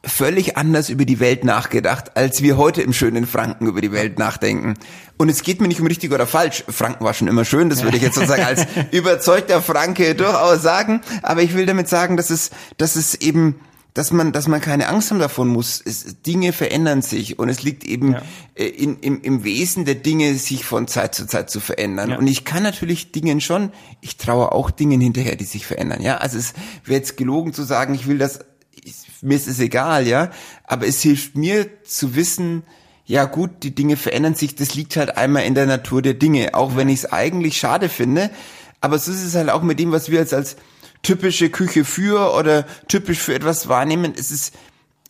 völlig anders über die Welt nachgedacht, als wir heute im schönen Franken über die Welt nachdenken. Und es geht mir nicht um richtig oder falsch. Franken war schon immer schön, das würde ich jetzt sozusagen als überzeugter Franke durchaus sagen. Aber ich will damit sagen, dass es, dass es eben dass man, dass man keine Angst haben davon muss. Es, Dinge verändern sich und es liegt eben ja. Äh, in, im, im Wesen der Dinge, sich von Zeit zu Zeit zu verändern. Ja. Und ich kann natürlich Dingen schon, ich traue auch Dingen hinterher, die sich verändern. Ja, also es wäre jetzt gelogen zu sagen, ich will das, ich, mir ist es egal, ja. Aber es hilft mir zu wissen, ja gut, die Dinge verändern sich. Das liegt halt einmal in der Natur der Dinge, auch ja. wenn ich es eigentlich schade finde. Aber so ist es halt auch mit dem, was wir jetzt als typische Küche für oder typisch für etwas wahrnehmen. Es ist,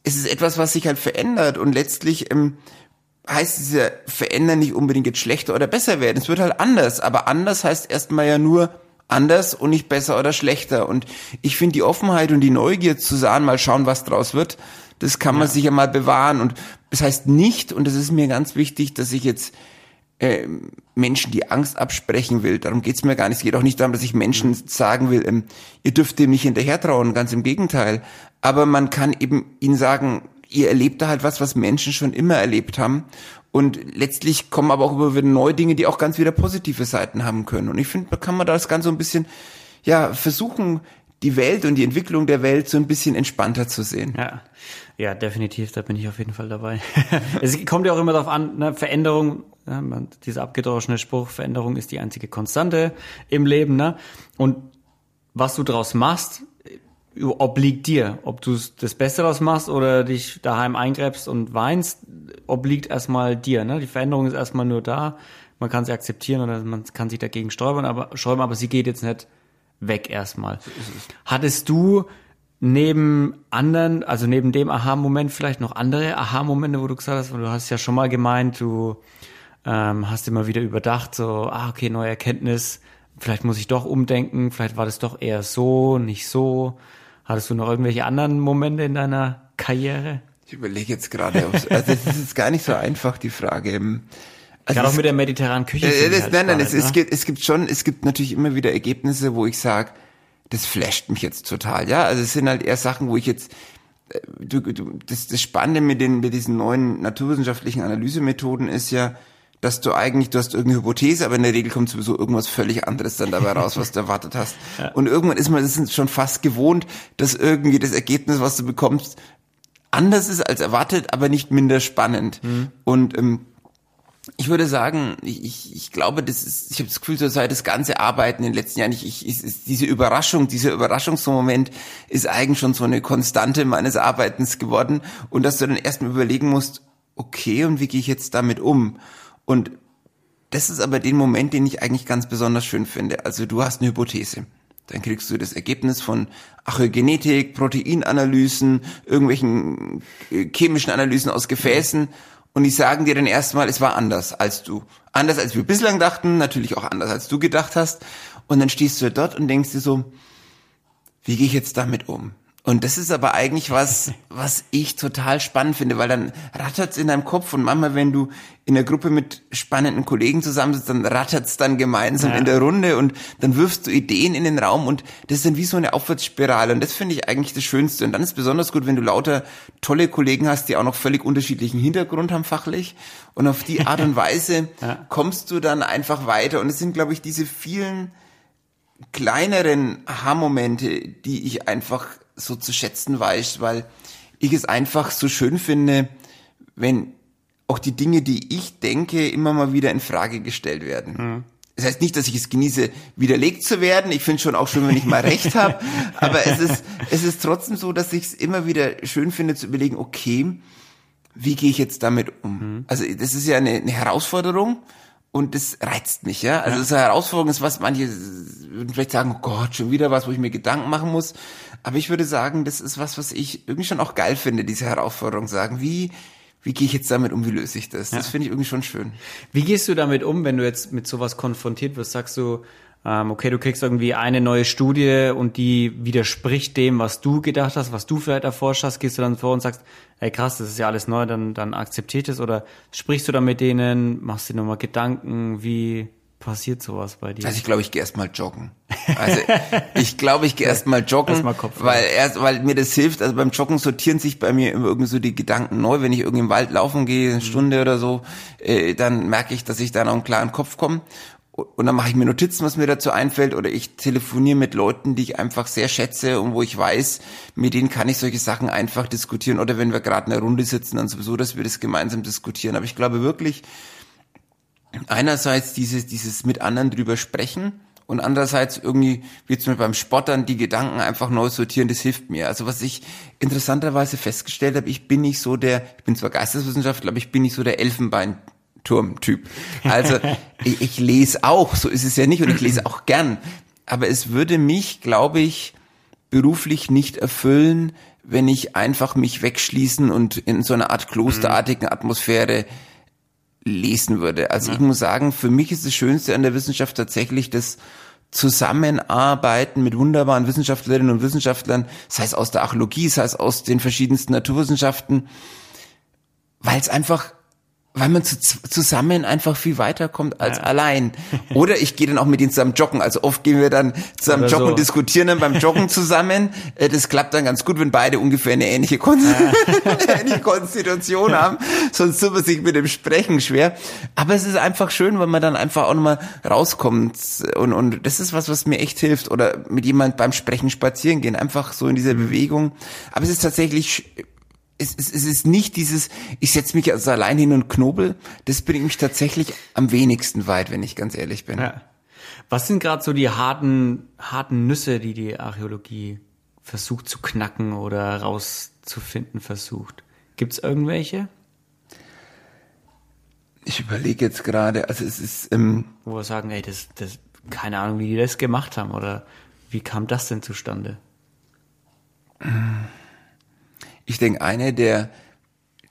es ist etwas, was sich halt verändert und letztlich ähm, heißt diese Verändern nicht unbedingt jetzt schlechter oder besser werden. Es wird halt anders, aber anders heißt erstmal ja nur anders und nicht besser oder schlechter. Und ich finde die Offenheit und die Neugier zu sagen, mal schauen, was draus wird, das kann man ja. sich ja mal bewahren. Und das heißt nicht, und das ist mir ganz wichtig, dass ich jetzt äh, Menschen die Angst absprechen will. Darum geht's mir gar nicht. Es geht auch nicht darum, dass ich Menschen mhm. sagen will, ähm, ihr dürft dem nicht hinterher trauen, ganz im Gegenteil. Aber man kann eben ihnen sagen, ihr erlebt da halt was, was Menschen schon immer erlebt haben. Und letztlich kommen aber auch immer wieder neue Dinge, die auch ganz wieder positive Seiten haben können. Und ich finde, da kann man das Ganze so ein bisschen, ja, versuchen, die Welt und die Entwicklung der Welt so ein bisschen entspannter zu sehen. Ja, ja definitiv, da bin ich auf jeden Fall dabei. es kommt ja auch immer darauf an, ne, Veränderung, ja, dieser abgedroschene Spruch, Veränderung ist die einzige Konstante im Leben. Ne? Und was du daraus machst, obliegt dir. Ob du das Beste daraus machst oder dich daheim eingräbst und weinst, obliegt erstmal dir. Ne? Die Veränderung ist erstmal nur da. Man kann sie akzeptieren oder man kann sich dagegen sträuben, aber, sträuben, aber sie geht jetzt nicht weg erstmal. Hattest du neben anderen, also neben dem Aha-Moment vielleicht noch andere Aha-Momente, wo du gesagt hast, du hast ja schon mal gemeint, du ähm, hast immer wieder überdacht, so, ah, okay, neue Erkenntnis, vielleicht muss ich doch umdenken, vielleicht war das doch eher so, nicht so. Hattest du noch irgendwelche anderen Momente in deiner Karriere? Ich überlege jetzt gerade, also das ist jetzt gar nicht so einfach, die Frage. Also Gerade auch mit der mediterranen Küche. Äh, das, halt nein, nein, es, es, ne? gibt, es gibt schon, es gibt natürlich immer wieder Ergebnisse, wo ich sage, das flasht mich jetzt total, ja. Also es sind halt eher Sachen, wo ich jetzt, äh, du, du, das, das Spannende mit den, mit diesen neuen naturwissenschaftlichen Analysemethoden ist ja, dass du eigentlich, du hast irgendeine Hypothese, aber in der Regel kommt sowieso irgendwas völlig anderes dann dabei raus, was du erwartet hast. Ja. Und irgendwann ist man das ist schon fast gewohnt, dass irgendwie das Ergebnis, was du bekommst, anders ist als erwartet, aber nicht minder spannend. Mhm. Und ähm, ich würde sagen, ich, ich glaube, das ist, ich habe das Gefühl, so seit das ganze Arbeiten in den letzten Jahren, ich, ich, ist, diese Überraschung, dieser Überraschungsmoment ist eigentlich schon so eine Konstante meines Arbeitens geworden und dass du dann erstmal überlegen musst, okay, und wie gehe ich jetzt damit um? Und das ist aber den Moment, den ich eigentlich ganz besonders schön finde. Also du hast eine Hypothese. Dann kriegst du das Ergebnis von Archäogenetik, Proteinanalysen, irgendwelchen äh, chemischen Analysen aus Gefäßen. Und die sagen dir dann erstmal, es war anders als du. Anders als wir bislang dachten, natürlich auch anders als du gedacht hast. Und dann stehst du dort und denkst dir so, wie gehe ich jetzt damit um? Und das ist aber eigentlich was, was ich total spannend finde, weil dann rattert's in deinem Kopf und manchmal, wenn du in der Gruppe mit spannenden Kollegen zusammensitzt, dann rattert's dann gemeinsam ja. in der Runde und dann wirfst du Ideen in den Raum und das ist dann wie so eine Aufwärtsspirale und das finde ich eigentlich das Schönste. Und dann ist besonders gut, wenn du lauter tolle Kollegen hast, die auch noch völlig unterschiedlichen Hintergrund haben fachlich und auf die Art und Weise ja. kommst du dann einfach weiter und es sind, glaube ich, diese vielen kleineren Aha-Momente, die ich einfach so zu schätzen weiß, weil ich es einfach so schön finde, wenn auch die Dinge, die ich denke, immer mal wieder in Frage gestellt werden. Mhm. Das heißt nicht, dass ich es genieße, widerlegt zu werden. Ich finde schon auch schön, wenn ich mal recht habe. Aber es ist, es ist trotzdem so, dass ich es immer wieder schön finde zu überlegen, okay, wie gehe ich jetzt damit um? Mhm. Also das ist ja eine, eine Herausforderung und das reizt mich, ja. Also ja. das ist eine Herausforderung, ist was manche würden vielleicht sagen, oh Gott, schon wieder was, wo ich mir Gedanken machen muss. Aber ich würde sagen, das ist was, was ich irgendwie schon auch geil finde, diese Herausforderung sagen. Wie, wie gehe ich jetzt damit um, wie löse ich das? Das finde ich irgendwie schon schön. Wie gehst du damit um, wenn du jetzt mit sowas konfrontiert wirst? Sagst du, okay, du kriegst irgendwie eine neue Studie und die widerspricht dem, was du gedacht hast, was du vielleicht erforscht hast, gehst du dann vor und sagst, ey krass, das ist ja alles neu, dann, dann akzeptiert es oder sprichst du dann mit denen, machst dir nochmal Gedanken, wie passiert sowas bei dir? Also ich glaube, ich gehe erstmal joggen. Also ich glaube, ich gehe erstmal joggen, erst Kopf weil erst, weil mir das hilft. Also beim Joggen sortieren sich bei mir immer irgendwie so die Gedanken neu. Wenn ich irgendwie im Wald laufen gehe, eine mhm. Stunde oder so, äh, dann merke ich, dass ich da noch einen klaren Kopf komme und dann mache ich mir Notizen, was mir dazu einfällt, oder ich telefoniere mit Leuten, die ich einfach sehr schätze und wo ich weiß, mit denen kann ich solche Sachen einfach diskutieren. Oder wenn wir gerade in einer Runde sitzen, dann sowieso, dass wir das gemeinsam diskutieren. Aber ich glaube wirklich, einerseits dieses, dieses mit anderen drüber sprechen und andererseits irgendwie, wie zum Beispiel beim Spottern, die Gedanken einfach neu sortieren, das hilft mir. Also was ich interessanterweise festgestellt habe, ich bin nicht so der, ich bin zwar Geisteswissenschaftler, aber ich bin nicht so der Elfenbein Turmtyp. Also ich, ich lese auch, so ist es ja nicht, und ich lese auch gern. Aber es würde mich, glaube ich, beruflich nicht erfüllen, wenn ich einfach mich wegschließen und in so einer Art klosterartigen Atmosphäre lesen würde. Also ja. ich muss sagen, für mich ist das Schönste an der Wissenschaft tatsächlich das zusammenarbeiten mit wunderbaren Wissenschaftlerinnen und Wissenschaftlern, sei es aus der Archäologie, sei es aus den verschiedensten Naturwissenschaften, weil es einfach weil man zu, zusammen einfach viel weiterkommt als ja. allein. Oder ich gehe dann auch mit ihnen zusammen joggen. Also oft gehen wir dann zusammen Oder joggen so. und diskutieren dann beim Joggen zusammen. Äh, das klappt dann ganz gut, wenn beide ungefähr eine ähnliche, Kon ja. ähnliche Konstitution haben. Sonst tut man sich mit dem Sprechen schwer. Aber es ist einfach schön, weil man dann einfach auch nochmal rauskommt. Und, und das ist was, was mir echt hilft. Oder mit jemand beim Sprechen spazieren gehen. Einfach so in dieser Bewegung. Aber es ist tatsächlich es, es, es ist nicht dieses, ich setze mich also allein hin und knobel, das bringt mich tatsächlich am wenigsten weit, wenn ich ganz ehrlich bin. Ja. Was sind gerade so die harten, harten Nüsse, die die Archäologie versucht zu knacken oder rauszufinden versucht? Gibt's irgendwelche? Ich überlege jetzt gerade, also es ist... Ähm, Wo wir sagen, ey, das, das, keine Ahnung, wie die das gemacht haben oder wie kam das denn zustande? Ich denke, eine der,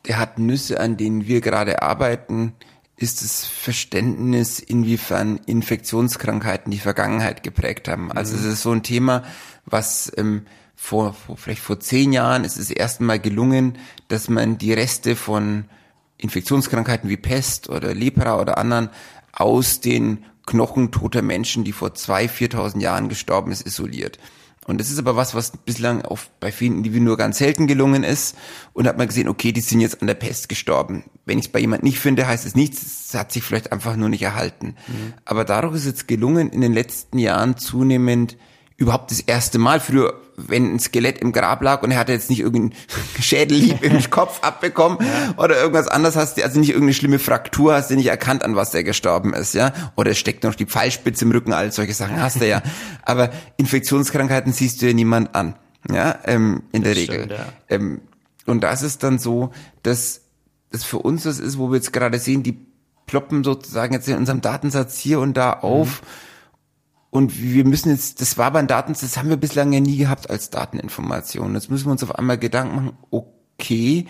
der hat Nüsse, an denen wir gerade arbeiten, ist das Verständnis, inwiefern Infektionskrankheiten die Vergangenheit geprägt haben. Also mhm. es ist so ein Thema, was ähm, vor, vor vielleicht vor zehn Jahren ist es erst Mal gelungen, dass man die Reste von Infektionskrankheiten wie Pest oder Lepra oder anderen aus den Knochen toter Menschen, die vor zwei, viertausend Jahren gestorben ist, isoliert. Und das ist aber was, was bislang auf, bei vielen Individuen nur ganz selten gelungen ist. Und hat man gesehen, okay, die sind jetzt an der Pest gestorben. Wenn ich es bei jemand nicht finde, heißt es nichts, es hat sich vielleicht einfach nur nicht erhalten. Mhm. Aber dadurch ist es gelungen, in den letzten Jahren zunehmend überhaupt das erste Mal. Früher, wenn ein Skelett im Grab lag und er hatte jetzt nicht irgendeinen Schädelhieb im Kopf abbekommen ja. oder irgendwas anderes hast du, also nicht irgendeine schlimme Fraktur, hast du nicht erkannt, an was er gestorben ist, ja. Oder es steckt noch die Pfeilspitze im Rücken, all solche Sachen hast du ja. Aber Infektionskrankheiten siehst du ja niemand an, ja, ähm, in der das Regel. Stimmt, ja. ähm, und das ist dann so, dass das für uns das ist, wo wir jetzt gerade sehen, die ploppen sozusagen jetzt in unserem Datensatz hier und da auf. Mhm und wir müssen jetzt, das war beim Daten, das haben wir bislang ja nie gehabt als Dateninformation. Jetzt müssen wir uns auf einmal Gedanken machen, okay,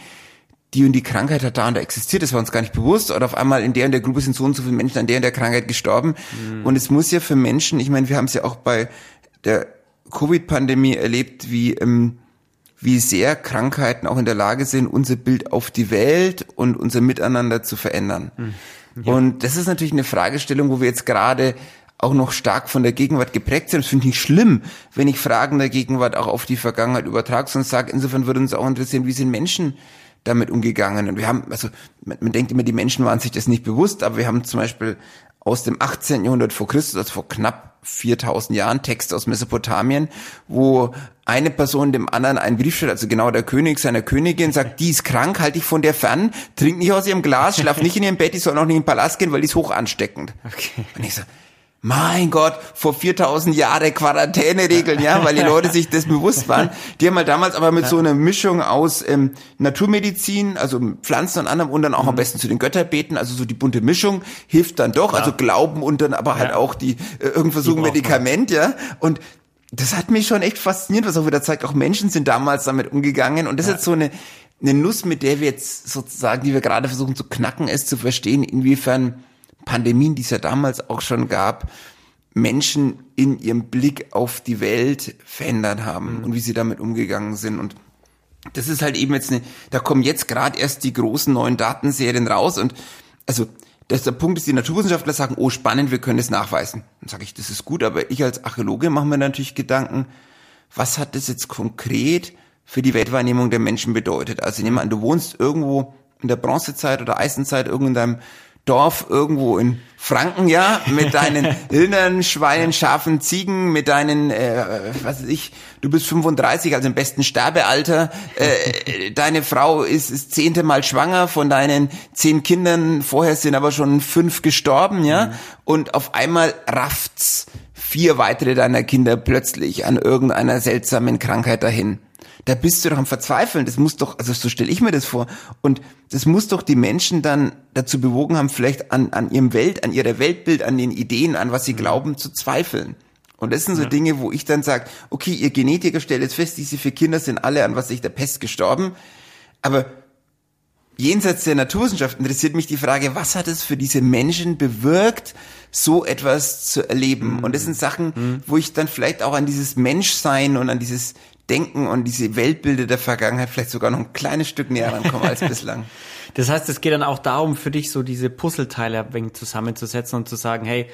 die und die Krankheit hat da und da existiert, das war uns gar nicht bewusst, oder auf einmal in der und der Gruppe sind so und so viele Menschen an der und der Krankheit gestorben. Mhm. Und es muss ja für Menschen, ich meine, wir haben es ja auch bei der Covid-Pandemie erlebt, wie, ähm, wie sehr Krankheiten auch in der Lage sind, unser Bild auf die Welt und unser Miteinander zu verändern. Mhm. Ja. Und das ist natürlich eine Fragestellung, wo wir jetzt gerade auch noch stark von der Gegenwart geprägt sind. Das finde ich schlimm, wenn ich Fragen der Gegenwart auch auf die Vergangenheit übertrage, sondern sage, insofern würde uns auch interessieren, wie sind Menschen damit umgegangen. Und wir haben, also man, man denkt immer, die Menschen waren sich das nicht bewusst, aber wir haben zum Beispiel aus dem 18. Jahrhundert vor Christus, also vor knapp 4000 Jahren, Text aus Mesopotamien, wo eine Person dem anderen einen Brief schreibt, also genau der König seiner Königin, sagt, die ist krank, halte ich von der fern, trink nicht aus ihrem Glas, schlaf nicht in ihrem Bett, die soll auch nicht in den Palast gehen, weil die ist hoch ansteckend. Okay. Und ich so, mein Gott, vor 4000 Jahre Quarantäneregeln, ja, weil die Leute sich das bewusst waren. Die haben halt damals aber mit so einer Mischung aus ähm, Naturmedizin, also Pflanzen und anderem und dann auch mhm. am besten zu den Göttern beten, also so die bunte Mischung hilft dann doch, Klar. also Glauben und dann aber halt ja. auch die äh, irgendwo so ein Medikament, ja. Und das hat mich schon echt fasziniert, was auch wieder zeigt, auch Menschen sind damals damit umgegangen und das ja. ist jetzt so eine eine Nuss, mit der wir jetzt sozusagen, die wir gerade versuchen zu knacken, ist zu verstehen, inwiefern Pandemien, die es ja damals auch schon gab, Menschen in ihrem Blick auf die Welt verändert haben mhm. und wie sie damit umgegangen sind. Und das ist halt eben jetzt eine, da kommen jetzt gerade erst die großen neuen Datenserien raus und also das, der Punkt ist, die Naturwissenschaftler sagen, oh spannend, wir können es nachweisen. Dann sage ich, das ist gut, aber ich als Archäologe mache mir natürlich Gedanken, was hat das jetzt konkret für die Weltwahrnehmung der Menschen bedeutet? Also nehmen wir an, du wohnst irgendwo in der Bronzezeit oder Eisenzeit irgendwo in deinem Dorf irgendwo in Franken, ja, mit deinen Rindern, Schweinen, Schafen, Ziegen, mit deinen, äh, was weiß ich, du bist 35, also im besten Sterbealter, äh, deine Frau ist das zehnte Mal schwanger von deinen zehn Kindern, vorher sind aber schon fünf gestorben, ja, mhm. und auf einmal rafft's vier weitere deiner Kinder plötzlich an irgendeiner seltsamen Krankheit dahin da bist du doch am Verzweifeln. Das muss doch, also so stelle ich mir das vor. Und das muss doch die Menschen dann dazu bewogen haben, vielleicht an, an ihrem Welt, an ihrer Weltbild, an den Ideen, an was sie mhm. glauben, zu zweifeln. Und das sind so ja. Dinge, wo ich dann sage, okay, ihr Genetiker stellt jetzt fest, diese vier Kinder sind alle an was sich der Pest gestorben. Aber jenseits der Naturwissenschaft interessiert mich die Frage, was hat es für diese Menschen bewirkt, so etwas zu erleben. Mhm. Und das sind Sachen, mhm. wo ich dann vielleicht auch an dieses Menschsein und an dieses Denken und diese Weltbilder der Vergangenheit vielleicht sogar noch ein kleines Stück näher rankomme als bislang. Das heißt, es geht dann auch darum, für dich so diese Puzzleteile ein wenig zusammenzusetzen und zu sagen, hey,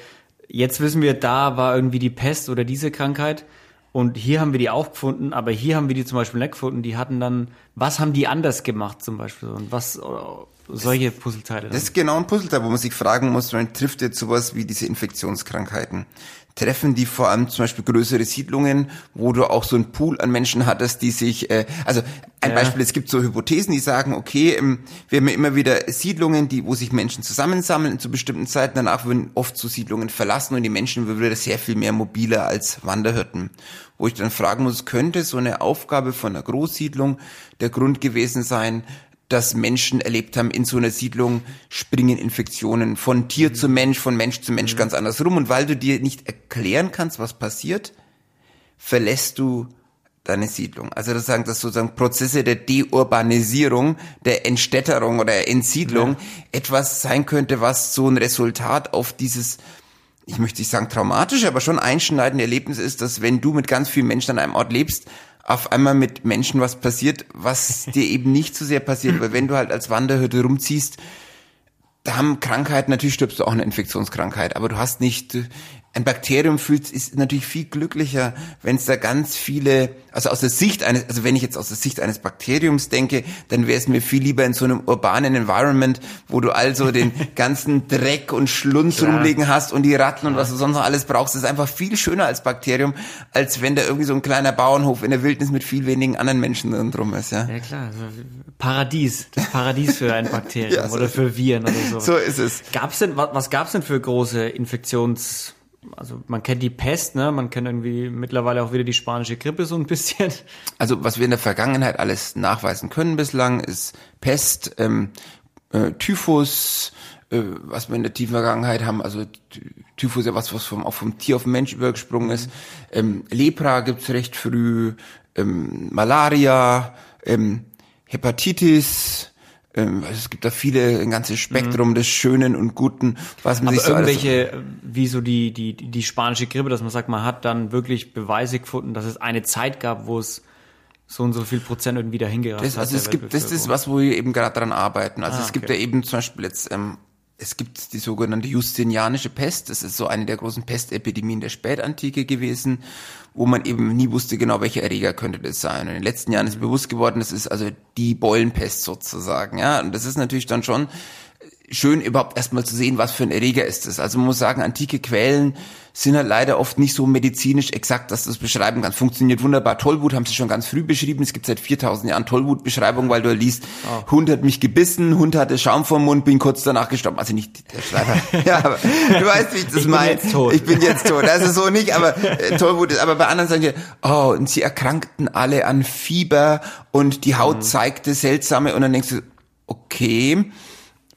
jetzt wissen wir, da war irgendwie die Pest oder diese Krankheit und hier haben wir die auch gefunden, aber hier haben wir die zum Beispiel nicht gefunden. Die hatten dann, was haben die anders gemacht zum Beispiel und was solche Puzzleteile. Dann? Das ist genau ein Puzzleteil, wo man sich fragen muss, man trifft jetzt sowas wie diese Infektionskrankheiten treffen die vor allem zum Beispiel größere Siedlungen, wo du auch so einen Pool an Menschen hattest, die sich, äh, also ein ja. Beispiel, es gibt so Hypothesen, die sagen, okay, ähm, wir haben ja immer wieder Siedlungen, die, wo sich Menschen zusammensammeln zu bestimmten Zeiten, danach würden oft so Siedlungen verlassen und die Menschen würden wieder sehr viel mehr mobiler als Wanderhirten. Wo ich dann fragen muss, könnte so eine Aufgabe von einer Großsiedlung der Grund gewesen sein, dass Menschen erlebt haben, in so einer Siedlung springen Infektionen von Tier mhm. zu Mensch, von Mensch zu Mensch mhm. ganz anders rum. Und weil du dir nicht erklären kannst, was passiert, verlässt du deine Siedlung. Also das sagen, dass sozusagen Prozesse der Deurbanisierung, der Entstädterung oder Entsiedlung ja. etwas sein könnte, was so ein Resultat auf dieses ich möchte nicht sagen traumatisch, aber schon einschneidende Erlebnis ist, dass wenn du mit ganz vielen Menschen an einem Ort lebst, auf einmal mit Menschen was passiert, was dir eben nicht so sehr passiert, weil wenn du halt als Wanderhütte rumziehst, da haben Krankheiten, natürlich stirbst du auch eine Infektionskrankheit, aber du hast nicht ein Bakterium fühlt, ist natürlich viel glücklicher, wenn es da ganz viele, also aus der Sicht eines, also wenn ich jetzt aus der Sicht eines Bakteriums denke, dann wäre es mir viel lieber in so einem urbanen Environment, wo du also den ganzen Dreck und Schlunz Klar. rumliegen hast und die Ratten und was du sonst noch alles brauchst. Das ist einfach viel schöner als Bakterium, als wenn da irgendwie so ein kleiner Bauernhof in der Wildnis mit viel wenigen anderen Menschen drum ist, ja. Ja klar, also Paradies, das Paradies für ein Bakterium ja, so oder für Viren oder so. So ist es. Gab's denn, was, was gab's denn für große Infektions also man kennt die Pest, ne? Man kennt irgendwie mittlerweile auch wieder die spanische Grippe so ein bisschen. Also was wir in der Vergangenheit alles nachweisen können bislang ist Pest, ähm, äh, Typhus, äh, was wir in der tiefen Vergangenheit haben, also Typhus ja was, was vom, auch vom Tier auf den Mensch übergesprungen ist. Ähm, Lepra gibt's recht früh, ähm, Malaria, ähm, Hepatitis, es gibt da viele, ein ganzes Spektrum mhm. des Schönen und Guten, was man Aber sich so irgendwelche, alles, wie so die, die, die spanische Grippe, dass man sagt, man hat dann wirklich Beweise gefunden, dass es eine Zeit gab, wo es so und so viel Prozent irgendwie dahin gerast das, Also es gibt, das ist was, wo wir eben gerade dran arbeiten. Also ah, es gibt okay. ja eben zum Beispiel jetzt, ähm, es gibt die sogenannte Justinianische Pest. Das ist so eine der großen Pestepidemien der Spätantike gewesen wo man eben nie wusste genau, welcher Erreger könnte das sein. Und in den letzten Jahren ist bewusst geworden, das ist also die Beulenpest sozusagen, ja. Und das ist natürlich dann schon schön überhaupt erstmal zu sehen, was für ein Erreger ist es. Also man muss sagen, antike Quellen sind halt leider oft nicht so medizinisch exakt, dass du das beschreiben kannst. Funktioniert wunderbar. Tollwut haben sie schon ganz früh beschrieben. Es gibt seit 4000 Jahren Tollwutbeschreibung, weil du liest, oh. Hund hat mich gebissen, Hund hatte Schaum vom Mund, bin kurz danach gestorben. Also nicht der Schreiber. ja, aber du weißt, wie ich das meine. Ich bin jetzt tot. Also so nicht, aber äh, Tollwut ist, aber bei anderen sagen die, oh, und sie erkrankten alle an Fieber und die Haut mhm. zeigte seltsame und dann denkst du, okay,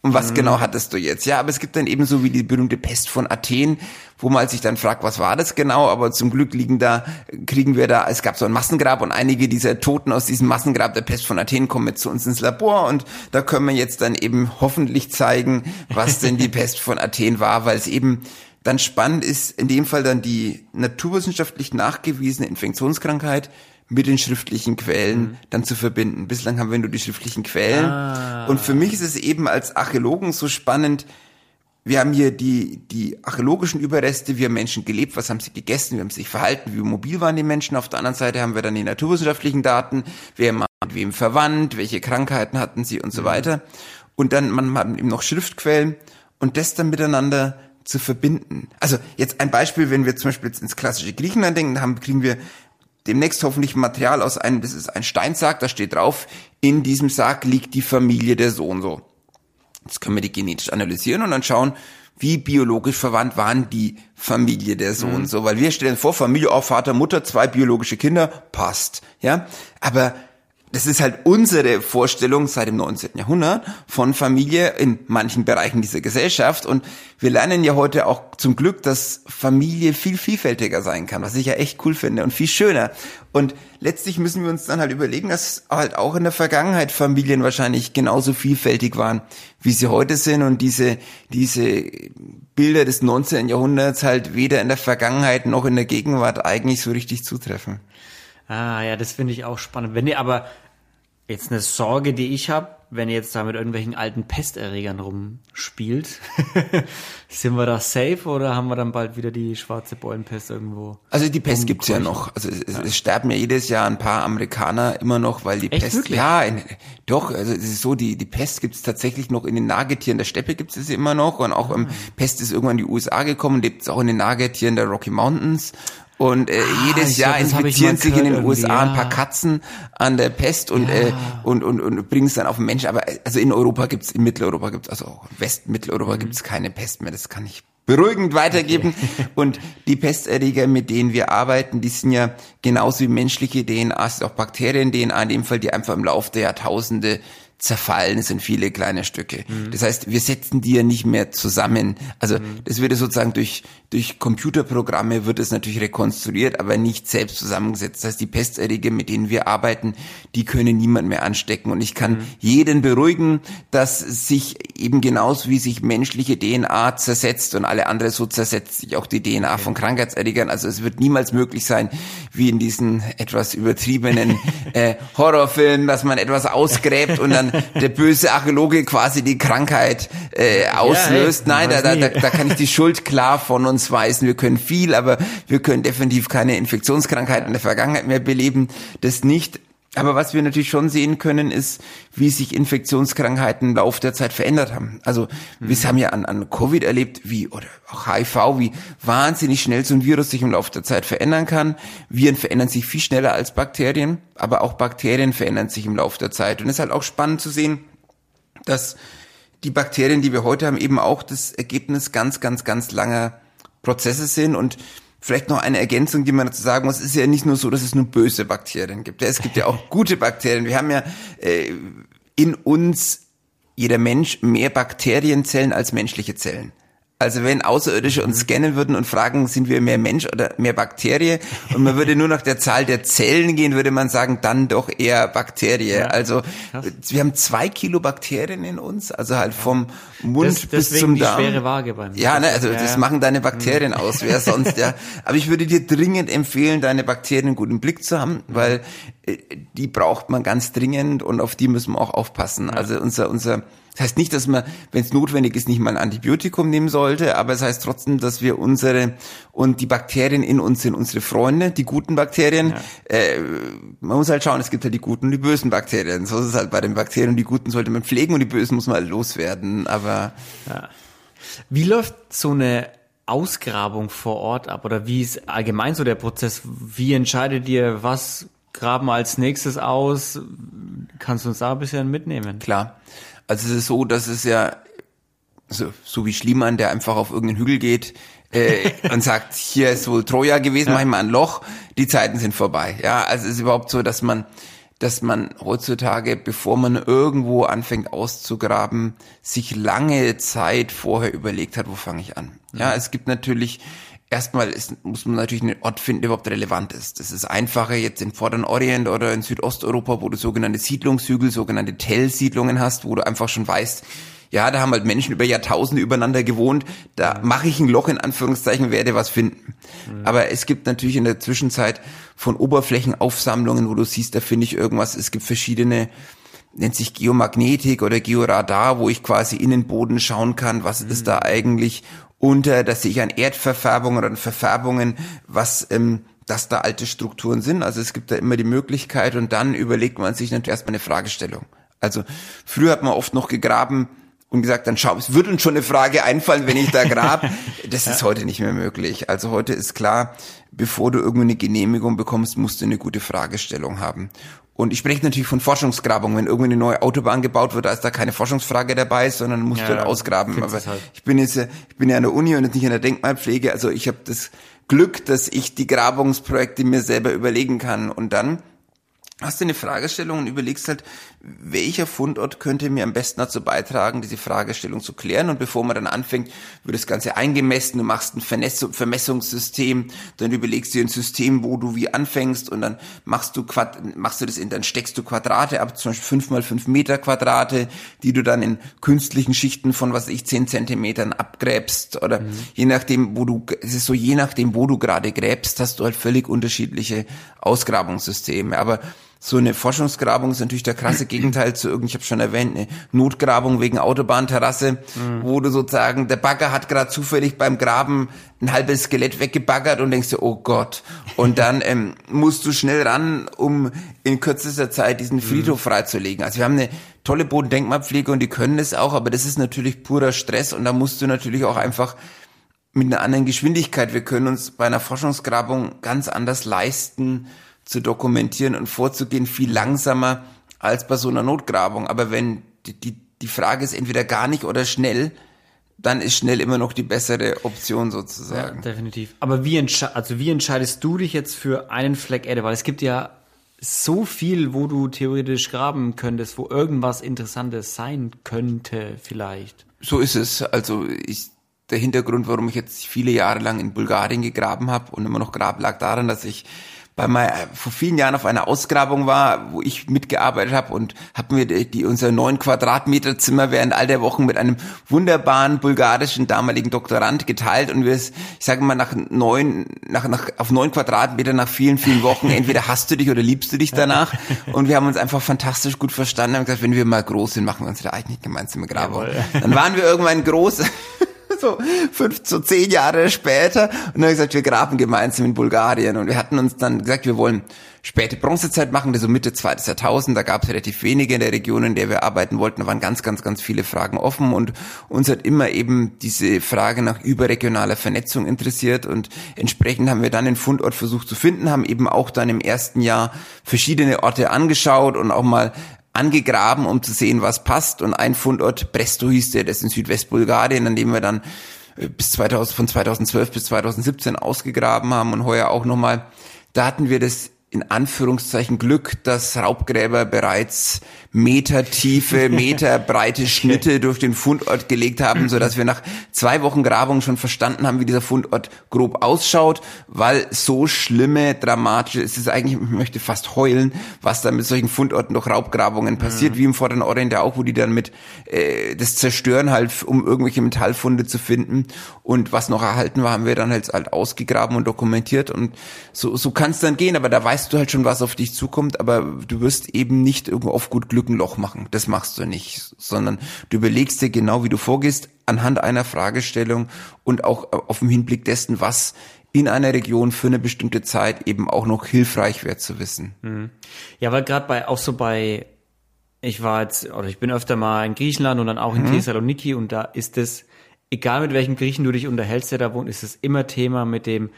und was mhm. genau hattest du jetzt? Ja, aber es gibt dann eben so wie die berühmte Pest von Athen, wo man sich dann fragt, was war das genau? Aber zum Glück liegen da, kriegen wir da, es gab so ein Massengrab und einige dieser Toten aus diesem Massengrab der Pest von Athen kommen jetzt zu uns ins Labor und da können wir jetzt dann eben hoffentlich zeigen, was denn die Pest von Athen war, weil es eben dann spannend ist, in dem Fall dann die naturwissenschaftlich nachgewiesene Infektionskrankheit mit den schriftlichen Quellen mhm. dann zu verbinden. Bislang haben wir nur die schriftlichen Quellen. Ah. Und für mich ist es eben als Archäologen so spannend, wir haben hier die, die archäologischen Überreste, wie haben Menschen gelebt, was haben sie gegessen, wie haben sie sich verhalten, wie mobil waren die Menschen. Auf der anderen Seite haben wir dann die naturwissenschaftlichen Daten, wer war mit wem verwandt, welche Krankheiten hatten sie und so mhm. weiter. Und dann man hat eben noch Schriftquellen und das dann miteinander zu verbinden. Also jetzt ein Beispiel, wenn wir zum Beispiel jetzt ins klassische Griechenland denken, haben, kriegen wir demnächst hoffentlich Material aus einem, das ist ein Steinsarg, da steht drauf, in diesem Sarg liegt die Familie der Sohn so. Jetzt können wir die genetisch analysieren und dann schauen, wie biologisch verwandt waren die Familie der Sohn mhm. so, weil wir stellen vor, Familie, auch Vater, Mutter, zwei biologische Kinder, passt, ja. Aber das ist halt unsere Vorstellung seit dem 19. Jahrhundert von Familie in manchen Bereichen dieser Gesellschaft. Und wir lernen ja heute auch zum Glück, dass Familie viel vielfältiger sein kann, was ich ja echt cool finde und viel schöner. Und letztlich müssen wir uns dann halt überlegen, dass halt auch in der Vergangenheit Familien wahrscheinlich genauso vielfältig waren, wie sie heute sind und diese, diese Bilder des 19. Jahrhunderts halt weder in der Vergangenheit noch in der Gegenwart eigentlich so richtig zutreffen. Ah, ja, das finde ich auch spannend. Wenn ihr aber Jetzt eine Sorge, die ich habe, wenn ihr jetzt da mit irgendwelchen alten Pesterregern rumspielt, sind wir da safe oder haben wir dann bald wieder die schwarze Beulenpest irgendwo? Also die Pest gibt's ja noch. Also es, ja. es, sterben ja jedes Jahr ein paar Amerikaner immer noch, weil die Echt, Pest. Wirklich? Ja, in, doch. Also es ist so, die die Pest gibt's tatsächlich noch in den Nagetieren der Steppe gibt's es immer noch und auch ähm, Pest ist irgendwann in die USA gekommen, lebt es auch in den Nagetieren der Rocky Mountains und äh, ah, jedes Jahr glaub, infizieren sich in den USA ja. ein paar Katzen an der Pest und, ja. äh, und, und, und bringen es dann auf den Menschen. Aber also in Europa gibt's, in Mitteleuropa gibt's, also Westmitteleuropa mhm. gibt's keine Pest mehr. Das kann ich beruhigend weitergeben. Okay. Und die Pesterreger, mit denen wir arbeiten, die sind ja genauso wie menschliche DNA, sind auch Bakterien-DNA in dem Fall, die einfach im Laufe der Jahrtausende zerfallen es in viele kleine Stücke. Mhm. Das heißt, wir setzen die ja nicht mehr zusammen. Also mhm. das wird sozusagen durch, durch Computerprogramme wird es natürlich rekonstruiert, aber nicht selbst zusammengesetzt. Das heißt, die Pesterreger, mit denen wir arbeiten, die können niemand mehr anstecken. Und ich kann mhm. jeden beruhigen, dass sich eben genauso wie sich menschliche DNA zersetzt und alle andere so zersetzt sich auch die DNA von Krankheitserregern. Also es wird niemals möglich sein, wie in diesen etwas übertriebenen äh, Horrorfilmen, dass man etwas ausgräbt und dann der böse Archäologe quasi die Krankheit äh, auslöst. Ja, hey, Nein, da, da, da, da kann ich die Schuld klar von uns weisen. Wir können viel, aber wir können definitiv keine Infektionskrankheiten in der Vergangenheit mehr beleben. Das nicht. Aber was wir natürlich schon sehen können, ist, wie sich Infektionskrankheiten im Laufe der Zeit verändert haben. Also mhm. wir haben ja an, an Covid erlebt, wie, oder auch HIV, wie wahnsinnig schnell so ein Virus sich im Laufe der Zeit verändern kann. Viren verändern sich viel schneller als Bakterien, aber auch Bakterien verändern sich im Laufe der Zeit. Und es ist halt auch spannend zu sehen, dass die Bakterien, die wir heute haben, eben auch das Ergebnis ganz, ganz, ganz langer Prozesse sind und Vielleicht noch eine Ergänzung, die man dazu sagen muss, es ist ja nicht nur so, dass es nur böse Bakterien gibt. Es gibt ja auch gute Bakterien. Wir haben ja äh, in uns jeder Mensch mehr Bakterienzellen als menschliche Zellen. Also wenn Außerirdische uns mhm. scannen würden und fragen, sind wir mehr Mensch oder mehr Bakterie und man würde nur nach der Zahl der Zellen gehen, würde man sagen, dann doch eher Bakterie. Ja, also krass. wir haben zwei Kilo Bakterien in uns, also halt vom Mund das, bis zum Darm. Die schwere Waage bei mir. Ja, ne, also ja. das machen deine Bakterien mhm. aus, wer sonst ja. Aber ich würde dir dringend empfehlen, deine Bakterien gut im Blick zu haben, weil die braucht man ganz dringend und auf die müssen wir auch aufpassen. Also unser unser das heißt nicht, dass man, wenn es notwendig ist, nicht mal ein Antibiotikum nehmen sollte, aber es heißt trotzdem, dass wir unsere und die Bakterien in uns sind unsere Freunde, die guten Bakterien. Ja. Äh, man muss halt schauen, es gibt halt die guten und die bösen Bakterien. So ist es halt bei den Bakterien. Die guten sollte man pflegen und die bösen muss man halt loswerden. Aber ja. wie läuft so eine Ausgrabung vor Ort ab oder wie ist allgemein so der Prozess? Wie entscheidet ihr, was graben wir als nächstes aus? Kannst du uns da ein bisschen mitnehmen? Klar. Also es ist so, dass es ja, so, so wie Schliemann, der einfach auf irgendeinen Hügel geht, äh, und sagt, hier ist wohl Troja gewesen, ja. mach ich mal ein Loch, die Zeiten sind vorbei. Ja, also es ist überhaupt so, dass man, dass man heutzutage, bevor man irgendwo anfängt auszugraben, sich lange Zeit vorher überlegt hat, wo fange ich an. Ja, es gibt natürlich erstmal ist, muss man natürlich einen Ort finden, der überhaupt relevant ist. Das ist einfacher jetzt im Vorderen Orient oder in Südosteuropa, wo du sogenannte Siedlungshügel, sogenannte Tell-Siedlungen hast, wo du einfach schon weißt, ja, da haben halt Menschen über Jahrtausende übereinander gewohnt, da mache ich ein Loch in Anführungszeichen, werde was finden. Mhm. Aber es gibt natürlich in der Zwischenzeit von Oberflächenaufsammlungen, wo du siehst, da finde ich irgendwas, es gibt verschiedene nennt sich Geomagnetik oder Georadar, wo ich quasi in den Boden schauen kann, was mhm. ist da eigentlich unter, dass ich an Erdverfärbungen oder an Verfärbungen, was ähm, dass da alte Strukturen sind. Also es gibt da immer die Möglichkeit und dann überlegt man sich natürlich erstmal eine Fragestellung. Also früher hat man oft noch gegraben und gesagt, dann schau, es wird uns schon eine Frage einfallen, wenn ich da grab. Das ist heute nicht mehr möglich. Also heute ist klar, bevor du irgendwie eine Genehmigung bekommst, musst du eine gute Fragestellung haben. Und ich spreche natürlich von Forschungsgrabung. Wenn irgendwie eine neue Autobahn gebaut wird, da ist da keine Forschungsfrage dabei, sondern musst ja, du halt ausgraben. Aber halt. ich bin jetzt, ich bin ja an der Uni und nicht in der Denkmalpflege. Also ich habe das Glück, dass ich die Grabungsprojekte mir selber überlegen kann. Und dann hast du eine Fragestellung und überlegst halt, welcher Fundort könnte mir am besten dazu beitragen, diese Fragestellung zu klären. Und bevor man dann anfängt, wird das Ganze eingemessen, du machst ein Vermessungssystem, dann überlegst du dir ein System, wo du wie anfängst und dann machst du Quad machst du das in, dann steckst du Quadrate ab, zum Beispiel fünf mal fünf Meter Quadrate, die du dann in künstlichen Schichten von, was ich, zehn Zentimetern abgräbst oder mhm. je nachdem, wo du, es ist so, je nachdem, wo du gerade gräbst, hast du halt völlig unterschiedliche Ausgrabungssysteme. Aber so eine Forschungsgrabung ist natürlich der krasse Gegenteil zu irgend, ich habe schon erwähnt, eine Notgrabung wegen Autobahnterrasse, mhm. wo du sozusagen, der Bagger hat gerade zufällig beim Graben ein halbes Skelett weggebaggert und denkst dir, oh Gott. Und dann ähm, musst du schnell ran, um in kürzester Zeit diesen mhm. Friedhof freizulegen. Also wir haben eine tolle Bodendenkmalpflege und die können das auch, aber das ist natürlich purer Stress und da musst du natürlich auch einfach mit einer anderen Geschwindigkeit. Wir können uns bei einer Forschungsgrabung ganz anders leisten, zu dokumentieren und vorzugehen, viel langsamer als bei so einer Notgrabung. Aber wenn die, die, die Frage ist entweder gar nicht oder schnell, dann ist schnell immer noch die bessere Option sozusagen. Ja, definitiv. Aber wie, also wie entscheidest du dich jetzt für einen Fleck Erde? Weil es gibt ja so viel, wo du theoretisch graben könntest, wo irgendwas Interessantes sein könnte vielleicht. So ist es. Also ich, der Hintergrund, warum ich jetzt viele Jahre lang in Bulgarien gegraben habe und immer noch grab, lag daran, dass ich bei mal vor vielen Jahren auf einer Ausgrabung war, wo ich mitgearbeitet habe und habe mir die, die unser neun Quadratmeter Zimmer während all der Wochen mit einem wunderbaren bulgarischen damaligen Doktorand geteilt und wir, ich sage mal nach neun, nach, nach auf neun Quadratmeter nach vielen vielen Wochen entweder hasst du dich oder liebst du dich danach und wir haben uns einfach fantastisch gut verstanden haben gesagt, wenn wir mal groß sind, machen wir unsere eigene gemeinsame Grabung. Jawohl. Dann waren wir irgendwann groß so fünf, so zehn Jahre später. Und dann habe ich gesagt, wir graben gemeinsam in Bulgarien. Und wir hatten uns dann gesagt, wir wollen späte Bronzezeit machen, so Mitte zweites Jahrtausend. Da gab es relativ wenige in der Region, in der wir arbeiten wollten. Da waren ganz, ganz, ganz viele Fragen offen. Und uns hat immer eben diese Frage nach überregionaler Vernetzung interessiert. Und entsprechend haben wir dann den Fundort versucht zu finden, haben eben auch dann im ersten Jahr verschiedene Orte angeschaut und auch mal angegraben, um zu sehen, was passt. Und ein Fundort, Bresto hieß der, das ist in Südwestbulgarien, an dem wir dann äh, bis 2000, von 2012 bis 2017 ausgegraben haben und heuer auch nochmal. Da hatten wir das in Anführungszeichen Glück, dass Raubgräber bereits metertiefe, meterbreite Schnitte durch den Fundort gelegt haben, so dass wir nach zwei Wochen Grabung schon verstanden haben, wie dieser Fundort grob ausschaut, weil so schlimme, dramatische, es ist eigentlich, ich möchte fast heulen, was da mit solchen Fundorten durch Raubgrabungen passiert, mhm. wie im Vorderen Orient ja auch, wo die dann mit äh, das Zerstören halt, um irgendwelche Metallfunde zu finden. Und was noch erhalten war, haben wir dann halt, halt ausgegraben und dokumentiert. Und so, so kann es dann gehen, aber da weißt du halt schon, was auf dich zukommt, aber du wirst eben nicht irgendwo auf gut Glück Lückenloch machen. Das machst du nicht, sondern du überlegst dir genau, wie du vorgehst, anhand einer Fragestellung und auch auf dem Hinblick dessen, was in einer Region für eine bestimmte Zeit eben auch noch hilfreich wäre zu wissen. Mhm. Ja, weil gerade bei, auch so bei, ich war jetzt, oder ich bin öfter mal in Griechenland und dann auch in mhm. Thessaloniki und da ist es, egal mit welchem Griechen du dich unterhältst, der da wohnt, ist es immer Thema mit dem,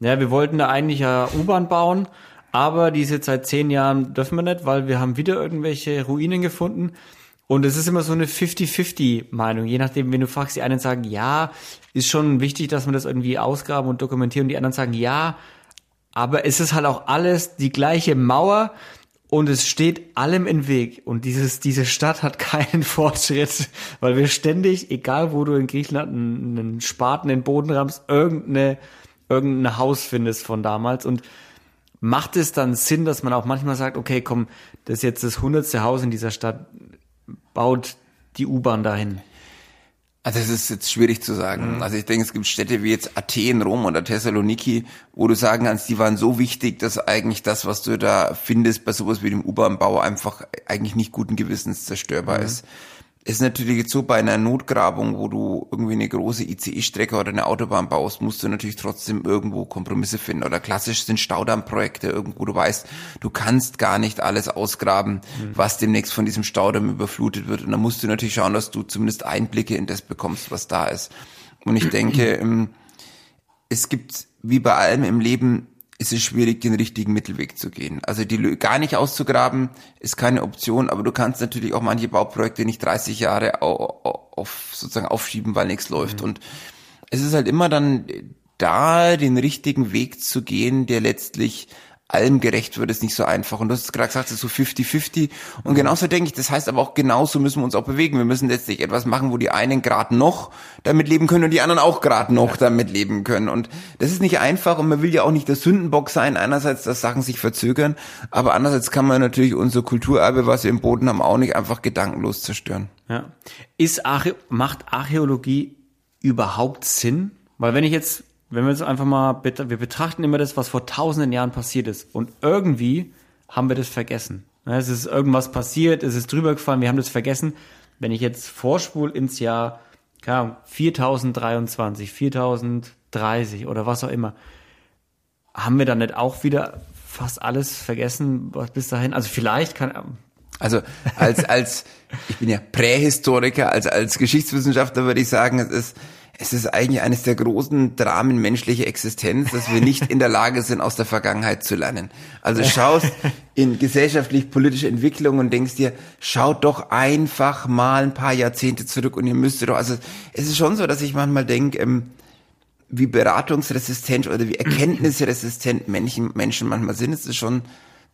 ja, wir wollten da eigentlich ja U-Bahn bauen aber die ist jetzt seit zehn Jahren, dürfen wir nicht, weil wir haben wieder irgendwelche Ruinen gefunden. Und es ist immer so eine 50-50-Meinung. Je nachdem, wenn du fragst, die einen sagen, ja, ist schon wichtig, dass man das irgendwie ausgraben und dokumentieren. Und die anderen sagen, ja, aber es ist halt auch alles die gleiche Mauer und es steht allem im Weg. Und dieses, diese Stadt hat keinen Fortschritt, weil wir ständig, egal wo du in Griechenland einen, einen Spaten in den Boden rammst, irgendeine, irgendein Haus findest von damals. Und macht es dann Sinn, dass man auch manchmal sagt, okay, komm, das ist jetzt das hundertste Haus in dieser Stadt, baut die U-Bahn dahin? Also es ist jetzt schwierig zu sagen. Mhm. Also ich denke, es gibt Städte wie jetzt Athen, Rom oder Thessaloniki, wo du sagen kannst, die waren so wichtig, dass eigentlich das, was du da findest bei sowas wie dem U-Bahn-Bau einfach eigentlich nicht guten Gewissens zerstörbar mhm. ist ist natürlich jetzt so bei einer Notgrabung, wo du irgendwie eine große ICE-Strecke oder eine Autobahn baust, musst du natürlich trotzdem irgendwo Kompromisse finden. Oder klassisch sind Staudammprojekte irgendwo, du weißt, du kannst gar nicht alles ausgraben, mhm. was demnächst von diesem Staudamm überflutet wird. Und dann musst du natürlich schauen, dass du zumindest Einblicke in das bekommst, was da ist. Und ich denke, ähm, es gibt wie bei allem im Leben ist es schwierig, den richtigen Mittelweg zu gehen. Also die gar nicht auszugraben ist keine Option, aber du kannst natürlich auch manche Bauprojekte nicht 30 Jahre auf, sozusagen aufschieben, weil nichts läuft. Mhm. Und es ist halt immer dann da, den richtigen Weg zu gehen, der letztlich allem gerecht wird, ist nicht so einfach. Und du hast gerade gesagt, es ist so 50-50. Und genauso denke ich, das heißt aber auch genauso müssen wir uns auch bewegen. Wir müssen letztlich etwas machen, wo die einen gerade noch damit leben können und die anderen auch gerade noch damit leben können. Und das ist nicht einfach und man will ja auch nicht der Sündenbock sein. Einerseits, dass Sachen sich verzögern, aber andererseits kann man natürlich unser Kulturerbe, was wir im Boden haben, auch nicht einfach gedankenlos zerstören. Ja. Ist Archä macht Archäologie überhaupt Sinn? Weil wenn ich jetzt wenn wir jetzt einfach mal, wir betrachten immer das, was vor tausenden Jahren passiert ist. Und irgendwie haben wir das vergessen. Es ist irgendwas passiert, es ist drüber gefallen, wir haben das vergessen. Wenn ich jetzt vorspul ins Jahr, keine Ahnung, 4023, 4030 oder was auch immer, haben wir dann nicht auch wieder fast alles vergessen, was bis dahin, also vielleicht kann, also als, als, ich bin ja Prähistoriker, als, als Geschichtswissenschaftler würde ich sagen, es ist, es ist eigentlich eines der großen Dramen menschlicher Existenz, dass wir nicht in der Lage sind, aus der Vergangenheit zu lernen. Also schaust in gesellschaftlich-politische Entwicklung und denkst dir, schaut doch einfach mal ein paar Jahrzehnte zurück und ihr müsstet doch, also es ist schon so, dass ich manchmal denke, ähm, wie beratungsresistent oder wie erkenntnisresistent Menschen, Menschen manchmal sind, es ist schon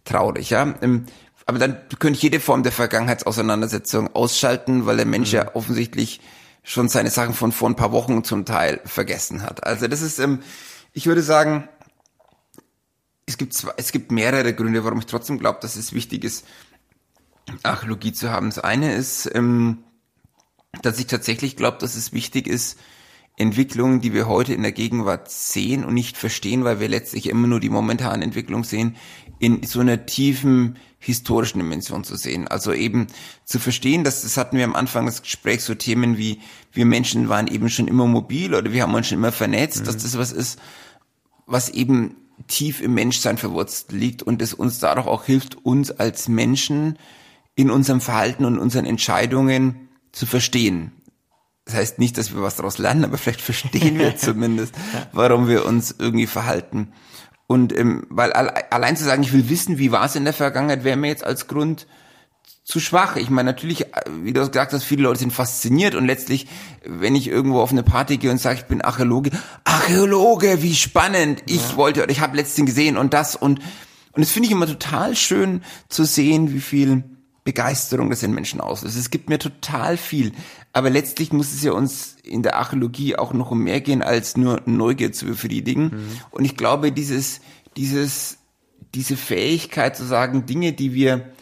traurig, ja. Ähm, aber dann könnte ich jede Form der Vergangenheitsauseinandersetzung ausschalten, weil der Mensch mhm. ja offensichtlich schon seine Sachen von vor ein paar Wochen zum Teil vergessen hat. Also das ist, ähm, ich würde sagen, es gibt zwei, es gibt mehrere Gründe, warum ich trotzdem glaube, dass es wichtig ist, Archäologie zu haben. Das eine ist, ähm, dass ich tatsächlich glaube, dass es wichtig ist, Entwicklungen, die wir heute in der Gegenwart sehen und nicht verstehen, weil wir letztlich immer nur die momentane Entwicklung sehen, in so einer tiefen historischen Dimension zu sehen. Also eben zu verstehen, dass das hatten wir am Anfang des Gesprächs so Themen wie wir Menschen waren eben schon immer mobil oder wir haben uns schon immer vernetzt, mhm. dass das was ist, was eben tief im Menschsein verwurzelt liegt und es uns dadurch auch hilft, uns als Menschen in unserem Verhalten und unseren Entscheidungen zu verstehen. Das heißt nicht, dass wir was daraus lernen, aber vielleicht verstehen wir zumindest, warum wir uns irgendwie verhalten. Und ähm, weil allein zu sagen, ich will wissen, wie war es in der Vergangenheit, wäre mir jetzt als Grund zu schwach. Ich meine, natürlich, äh, wie du gesagt hast, viele Leute sind fasziniert und letztlich, wenn ich irgendwo auf eine Party gehe und sage, ich bin Archäologe, Archäologe, wie spannend! Ich ja. wollte, oder ich habe letztens gesehen und das und und das finde ich immer total schön zu sehen, wie viel Begeisterung das in Menschen auslöst. Es gibt mir total viel. Aber letztlich muss es ja uns in der Archäologie auch noch um mehr gehen, als nur Neugier zu befriedigen. Mhm. Und ich glaube, dieses, dieses, diese Fähigkeit zu sagen, Dinge, die wir,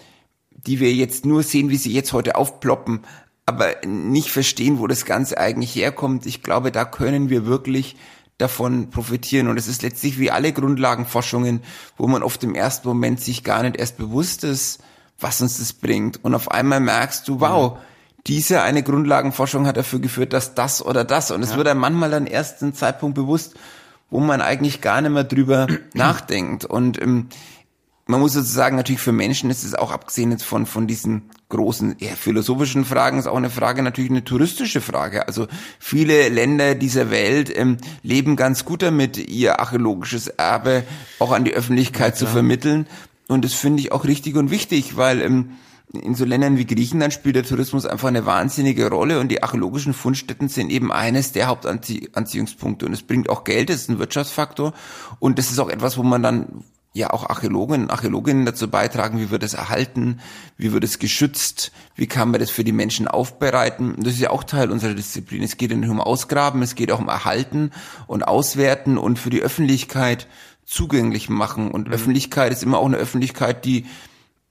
die wir jetzt nur sehen, wie sie jetzt heute aufploppen, aber nicht verstehen, wo das Ganze eigentlich herkommt. Ich glaube, da können wir wirklich davon profitieren. Und es ist letztlich wie alle Grundlagenforschungen, wo man oft im ersten Moment sich gar nicht erst bewusst ist, was uns das bringt. Und auf einmal merkst du, wow, diese eine Grundlagenforschung hat dafür geführt, dass das oder das. Und es ja. wird einem manchmal dann erst ein Zeitpunkt bewusst, wo man eigentlich gar nicht mehr drüber nachdenkt. Und ähm, man muss sozusagen natürlich für Menschen ist es auch abgesehen jetzt von, von diesen großen eher philosophischen Fragen, ist auch eine Frage, natürlich eine touristische Frage. Also viele Länder dieser Welt ähm, leben ganz gut damit, ihr archäologisches Erbe auch an die Öffentlichkeit ja, zu vermitteln. Und das finde ich auch richtig und wichtig, weil ähm, in so Ländern wie Griechenland spielt der Tourismus einfach eine wahnsinnige Rolle und die archäologischen Fundstätten sind eben eines der Hauptanziehungspunkte und es bringt auch Geld, das ist ein Wirtschaftsfaktor und das ist auch etwas, wo man dann ja auch Archäologen und Archäologinnen dazu beitragen, wie wird es erhalten, wie wird es geschützt, wie kann man das für die Menschen aufbereiten. Und das ist ja auch Teil unserer Disziplin. Es geht nicht um Ausgraben, es geht auch um Erhalten und Auswerten und für die Öffentlichkeit zugänglich machen. Und mhm. Öffentlichkeit ist immer auch eine Öffentlichkeit, die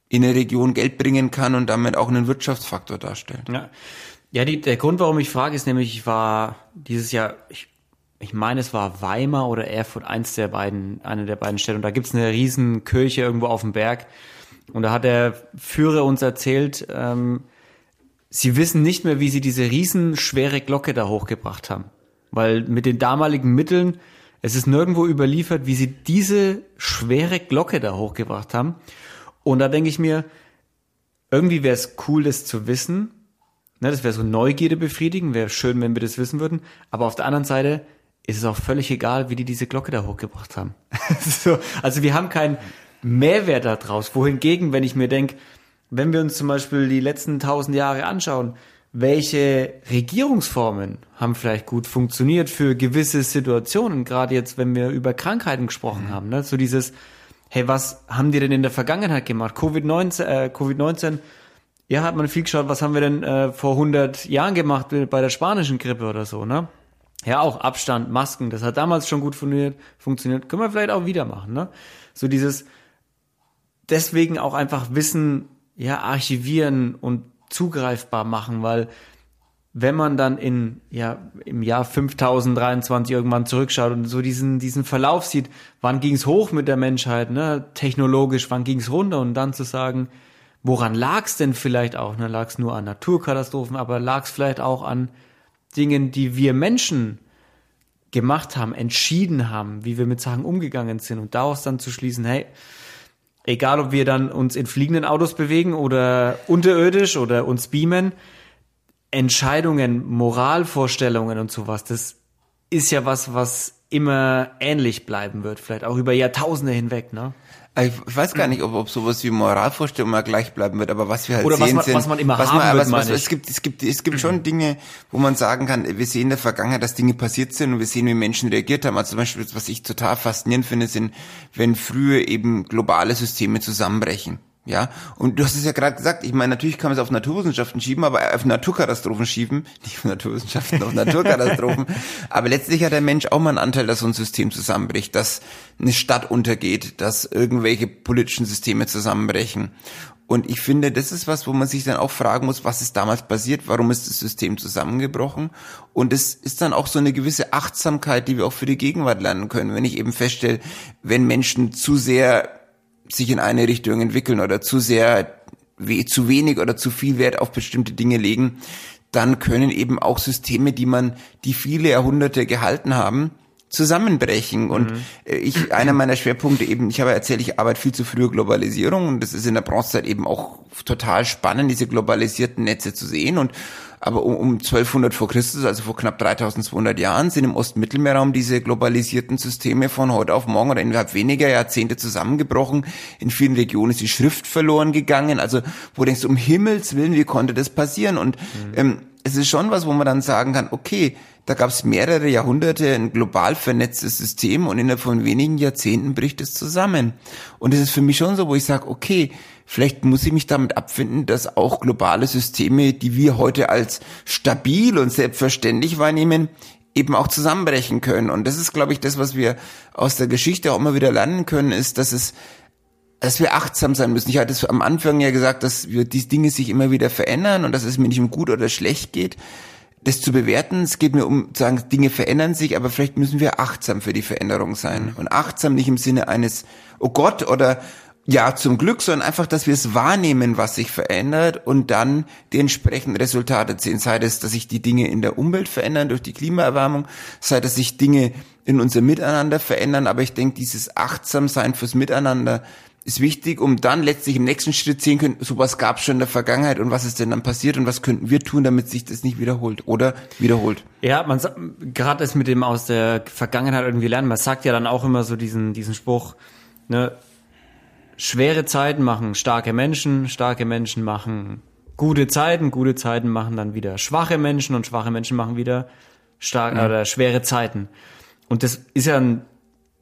in eine Region Geld bringen kann und damit auch einen Wirtschaftsfaktor darstellt. Ja, ja die, der Grund, warum ich frage, ist nämlich, ich war dieses Jahr, ich, ich meine, es war Weimar oder Erfurt, eins der beiden, eine der beiden Städte. Und da gibt's eine riesen Kirche irgendwo auf dem Berg. Und da hat der Führer uns erzählt, ähm, sie wissen nicht mehr, wie sie diese riesen schwere Glocke da hochgebracht haben. Weil mit den damaligen Mitteln es ist nirgendwo überliefert, wie sie diese schwere Glocke da hochgebracht haben. Und da denke ich mir, irgendwie wäre es cool, das zu wissen. Ne, das wäre so Neugierde befriedigen, wäre schön, wenn wir das wissen würden. Aber auf der anderen Seite ist es auch völlig egal, wie die diese Glocke da hochgebracht haben. so, also wir haben keinen Mehrwert daraus. Wohingegen, wenn ich mir denke, wenn wir uns zum Beispiel die letzten tausend Jahre anschauen, welche Regierungsformen haben vielleicht gut funktioniert für gewisse Situationen, gerade jetzt, wenn wir über Krankheiten gesprochen mhm. haben, ne? so dieses hey, was haben die denn in der Vergangenheit gemacht? Covid-19, äh, Covid-19, ja, hat man viel geschaut, was haben wir denn äh, vor 100 Jahren gemacht bei der spanischen Grippe oder so, ne? Ja, auch Abstand, Masken, das hat damals schon gut funktioniert, funktioniert. Können wir vielleicht auch wieder machen, ne? So dieses, deswegen auch einfach Wissen, ja, archivieren und zugreifbar machen, weil wenn man dann in, ja, im Jahr 5023 irgendwann zurückschaut und so diesen, diesen Verlauf sieht, wann ging's hoch mit der Menschheit, ne, technologisch, wann ging's runter? Und dann zu sagen, woran lag's denn vielleicht auch, ne, lag's nur an Naturkatastrophen, aber lag's vielleicht auch an Dingen, die wir Menschen gemacht haben, entschieden haben, wie wir mit Sachen umgegangen sind. Und daraus dann zu schließen, hey, egal ob wir dann uns in fliegenden Autos bewegen oder unterirdisch oder uns beamen, Entscheidungen, Moralvorstellungen und sowas, das ist ja was, was immer ähnlich bleiben wird, vielleicht auch über Jahrtausende hinweg, ne? Ich weiß gar nicht, ob, ob sowas wie Moralvorstellung mal gleich bleiben wird, aber was wir halt Oder sehen was man, sind, was man immer was haben man, wird, was, was, es gibt, es gibt, es gibt schon Dinge, wo man sagen kann, wir sehen in der Vergangenheit, dass Dinge passiert sind und wir sehen, wie Menschen reagiert haben. Also zum Beispiel, was ich total faszinierend finde, sind, wenn früher eben globale Systeme zusammenbrechen. Ja, und du hast es ja gerade gesagt, ich meine, natürlich kann man es auf Naturwissenschaften schieben, aber auf Naturkatastrophen schieben, nicht auf Naturwissenschaften, auf Naturkatastrophen. aber letztlich hat der Mensch auch mal einen Anteil, dass so ein System zusammenbricht, dass eine Stadt untergeht, dass irgendwelche politischen Systeme zusammenbrechen. Und ich finde, das ist was, wo man sich dann auch fragen muss, was ist damals passiert, warum ist das System zusammengebrochen? Und es ist dann auch so eine gewisse Achtsamkeit, die wir auch für die Gegenwart lernen können. Wenn ich eben feststelle, wenn Menschen zu sehr sich in eine Richtung entwickeln oder zu sehr, zu wenig oder zu viel Wert auf bestimmte Dinge legen, dann können eben auch Systeme, die man, die viele Jahrhunderte gehalten haben, zusammenbrechen. Und mhm. ich, einer meiner Schwerpunkte eben, ich habe erzählt, ich arbeite viel zu früher Globalisierung und das ist in der Bronzezeit eben auch total spannend, diese globalisierten Netze zu sehen. Und aber um, um 1200 vor Christus, also vor knapp 3200 Jahren, sind im Ostmittelmeerraum diese globalisierten Systeme von heute auf morgen oder innerhalb weniger Jahrzehnte zusammengebrochen. In vielen Regionen ist die Schrift verloren gegangen. Also wo du denkst, um Himmels Willen, wie konnte das passieren? Und mhm. ähm, es ist schon was, wo man dann sagen kann, okay, da gab es mehrere Jahrhunderte ein global vernetztes System und innerhalb von wenigen Jahrzehnten bricht es zusammen. Und es ist für mich schon so, wo ich sage, okay, Vielleicht muss ich mich damit abfinden, dass auch globale Systeme, die wir heute als stabil und selbstverständlich wahrnehmen, eben auch zusammenbrechen können. Und das ist, glaube ich, das, was wir aus der Geschichte auch immer wieder lernen können, ist, dass es dass wir achtsam sein müssen. Ich hatte es am Anfang ja gesagt, dass wir die Dinge sich immer wieder verändern und dass es mir nicht um gut oder schlecht geht, das zu bewerten. Es geht mir um zu sagen, Dinge verändern sich, aber vielleicht müssen wir achtsam für die Veränderung sein. Und achtsam nicht im Sinne eines, oh Gott, oder ja, zum Glück, sondern einfach, dass wir es wahrnehmen, was sich verändert und dann die entsprechenden Resultate sehen. Sei es, dass sich die Dinge in der Umwelt verändern durch die Klimaerwärmung, sei dass sich Dinge in unserem Miteinander verändern. Aber ich denke, dieses Achtsamsein fürs Miteinander ist wichtig, um dann letztlich im nächsten Schritt sehen können, sowas gab es schon in der Vergangenheit und was ist denn dann passiert und was könnten wir tun, damit sich das nicht wiederholt oder wiederholt. Ja, man gerade das mit dem aus der Vergangenheit irgendwie lernen. Man sagt ja dann auch immer so diesen diesen Spruch, ne, schwere Zeiten machen starke Menschen, starke Menschen machen gute Zeiten, gute Zeiten machen dann wieder schwache Menschen und schwache Menschen machen wieder stark mhm. oder schwere Zeiten. Und das ist ja ein,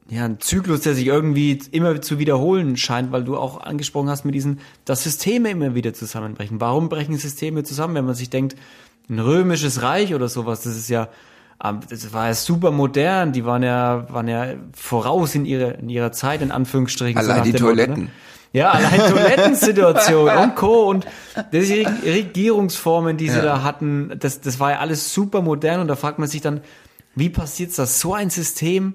ja ein Zyklus, der sich irgendwie immer zu wiederholen scheint, weil du auch angesprochen hast mit diesen, dass Systeme immer wieder zusammenbrechen. Warum brechen Systeme zusammen, wenn man sich denkt, ein römisches Reich oder sowas, das ist ja das war ja super modern, die waren ja, waren ja voraus in ihrer, in ihrer Zeit, in Anführungsstrichen. Allein so die Toiletten. Motto, ne? Ja, allein Toilettensituation und Co. Und diese Regierungsformen, die sie ja. da hatten, das, das war ja alles super modern und da fragt man sich dann, wie passiert das? So ein System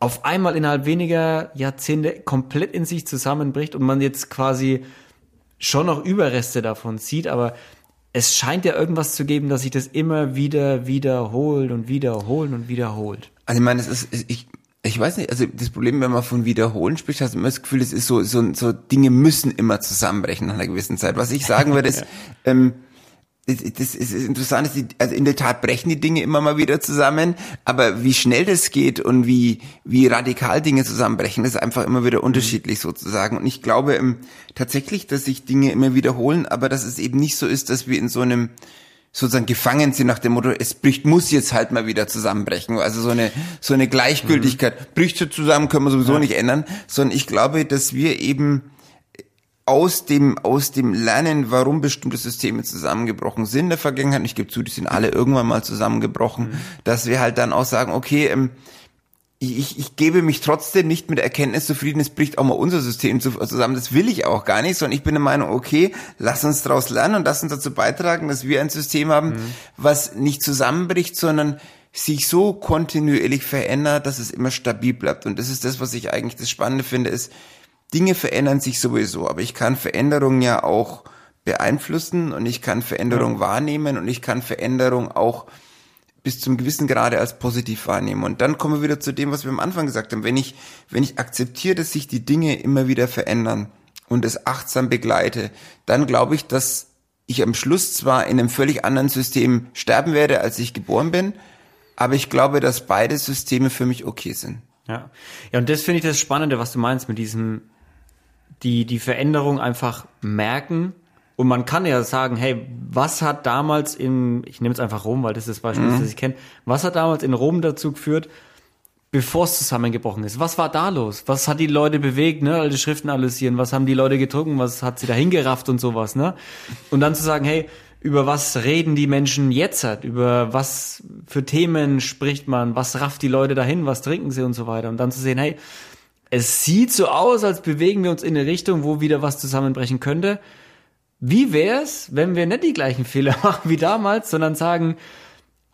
auf einmal innerhalb weniger Jahrzehnte komplett in sich zusammenbricht und man jetzt quasi schon noch Überreste davon sieht, aber es scheint ja irgendwas zu geben, dass sich das immer wieder wiederholt und wiederholt und wiederholt. Also ich meine, es ist, ich, ich weiß nicht, also das Problem, wenn man von Wiederholen spricht, hast du immer das Gefühl, es ist so, so, so Dinge müssen immer zusammenbrechen nach einer gewissen Zeit. Was ich sagen würde, ist, ja. ähm, das ist interessant, also in der Tat brechen die Dinge immer mal wieder zusammen, aber wie schnell das geht und wie, wie radikal Dinge zusammenbrechen, ist einfach immer wieder unterschiedlich sozusagen. Und ich glaube ähm, tatsächlich, dass sich Dinge immer wiederholen, aber dass es eben nicht so ist, dass wir in so einem sozusagen gefangen sind nach dem Motto, es bricht, muss jetzt halt mal wieder zusammenbrechen. Also so eine, so eine Gleichgültigkeit. Mhm. Bricht so zusammen, können wir sowieso ja. nicht ändern. Sondern ich glaube, dass wir eben aus dem, aus dem Lernen, warum bestimmte Systeme zusammengebrochen sind in der Vergangenheit, ich gebe zu, die sind alle irgendwann mal zusammengebrochen, mhm. dass wir halt dann auch sagen, okay, ähm, ich, ich gebe mich trotzdem nicht mit der Erkenntnis zufrieden, es bricht auch mal unser System zusammen. Das will ich auch gar nicht, sondern ich bin der Meinung, okay, lass uns daraus lernen und lass uns dazu beitragen, dass wir ein System haben, mhm. was nicht zusammenbricht, sondern sich so kontinuierlich verändert, dass es immer stabil bleibt. Und das ist das, was ich eigentlich das Spannende finde, ist, Dinge verändern sich sowieso, aber ich kann Veränderungen ja auch beeinflussen und ich kann Veränderungen ja. wahrnehmen und ich kann Veränderungen auch bis zum gewissen Grade als positiv wahrnehmen. Und dann kommen wir wieder zu dem, was wir am Anfang gesagt haben. Wenn ich, wenn ich akzeptiere, dass sich die Dinge immer wieder verändern und es achtsam begleite, dann glaube ich, dass ich am Schluss zwar in einem völlig anderen System sterben werde, als ich geboren bin, aber ich glaube, dass beide Systeme für mich okay sind. Ja, ja und das finde ich das Spannende, was du meinst mit diesem die, die Veränderung einfach merken. Und man kann ja sagen, hey, was hat damals in, ich nehme es einfach Rom, weil das ist das Beispiel, mhm. das ich kenne, was hat damals in Rom dazu geführt, bevor es zusammengebrochen ist? Was war da los? Was hat die Leute bewegt, ne? Alte Schriften analysieren, was haben die Leute getrunken, was hat sie da hingerafft und sowas, ne? Und dann zu sagen, hey, über was reden die Menschen jetzt halt? Über was für Themen spricht man? Was rafft die Leute dahin? Was trinken sie und so weiter? Und dann zu sehen, hey, es sieht so aus, als bewegen wir uns in eine Richtung, wo wieder was zusammenbrechen könnte. Wie wär's, wenn wir nicht die gleichen Fehler machen wie damals, sondern sagen,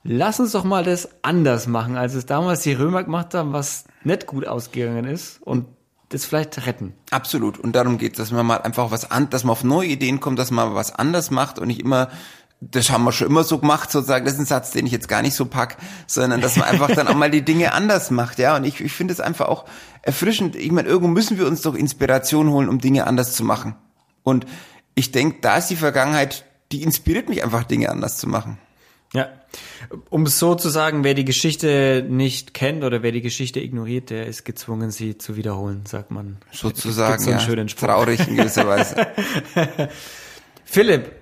lass uns doch mal das anders machen, als es damals die Römer gemacht haben, was nicht gut ausgegangen ist und das vielleicht retten. Absolut. Und darum geht es, dass man mal einfach was an, dass man auf neue Ideen kommt, dass man was anders macht und nicht immer das haben wir schon immer so gemacht, sozusagen. Das ist ein Satz, den ich jetzt gar nicht so pack, sondern dass man einfach dann auch mal die Dinge anders macht, ja. Und ich, ich finde es einfach auch erfrischend. Ich meine, irgendwo müssen wir uns doch Inspiration holen, um Dinge anders zu machen. Und ich denke, da ist die Vergangenheit, die inspiriert mich einfach, Dinge anders zu machen. Ja. Um es so zu sagen, wer die Geschichte nicht kennt oder wer die Geschichte ignoriert, der ist gezwungen, sie zu wiederholen, sagt man. Sozusagen, so ja. Traurig in gewisser Weise. Philipp,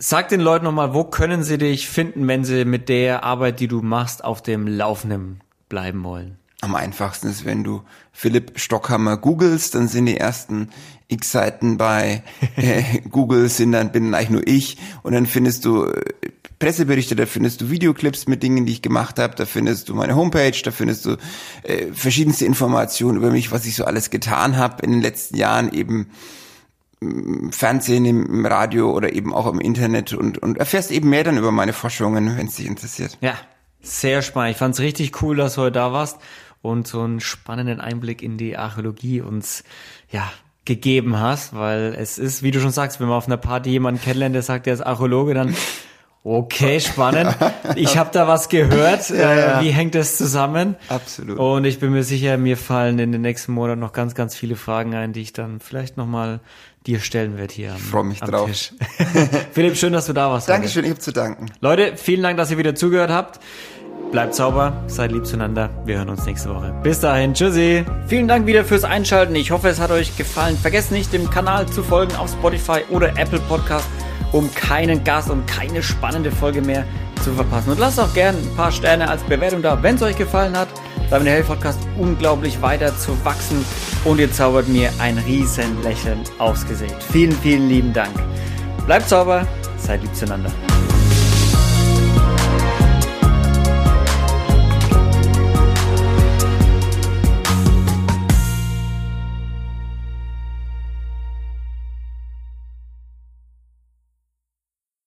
Sag den Leuten nochmal, wo können sie dich finden, wenn sie mit der Arbeit, die du machst, auf dem Laufenden bleiben wollen? Am einfachsten ist, wenn du Philipp Stockhammer googelst, dann sind die ersten X-Seiten bei äh, Google sind dann bin eigentlich nur ich. Und dann findest du äh, Presseberichte, da findest du Videoclips mit Dingen, die ich gemacht habe, da findest du meine Homepage, da findest du äh, verschiedenste Informationen über mich, was ich so alles getan habe in den letzten Jahren eben Fernsehen, im Radio oder eben auch im Internet und, und erfährst eben mehr dann über meine Forschungen, wenn es dich interessiert. Ja, sehr spannend. Ich fand es richtig cool, dass du heute da warst und so einen spannenden Einblick in die Archäologie uns ja gegeben hast, weil es ist, wie du schon sagst, wenn man auf einer Party jemanden kennenlernt, der sagt, der ist Archäologe, dann Okay, spannend. Ich habe da was gehört. Ja, ja. Äh, wie hängt das zusammen? Absolut. Und ich bin mir sicher, mir fallen in den nächsten Monaten noch ganz, ganz viele Fragen ein, die ich dann vielleicht nochmal dir stellen werde hier am, freue mich drauf. Tisch. Philipp, schön, dass du da warst. Dankeschön, ich habe zu danken. Leute, vielen Dank, dass ihr wieder zugehört habt. Bleibt sauber, seid lieb zueinander. Wir hören uns nächste Woche. Bis dahin, tschüssi. Vielen Dank wieder fürs Einschalten. Ich hoffe, es hat euch gefallen. Vergesst nicht, dem Kanal zu folgen auf Spotify oder Apple Podcast, um keinen Gast und keine spannende Folge mehr zu verpassen. Und lasst auch gerne ein paar Sterne als Bewertung da, wenn es euch gefallen hat. Damit der Hell Podcast unglaublich weiter zu wachsen und ihr zaubert mir ein riesen Lächeln aufs Gesicht. Vielen, vielen lieben Dank. Bleibt sauber, seid lieb zueinander.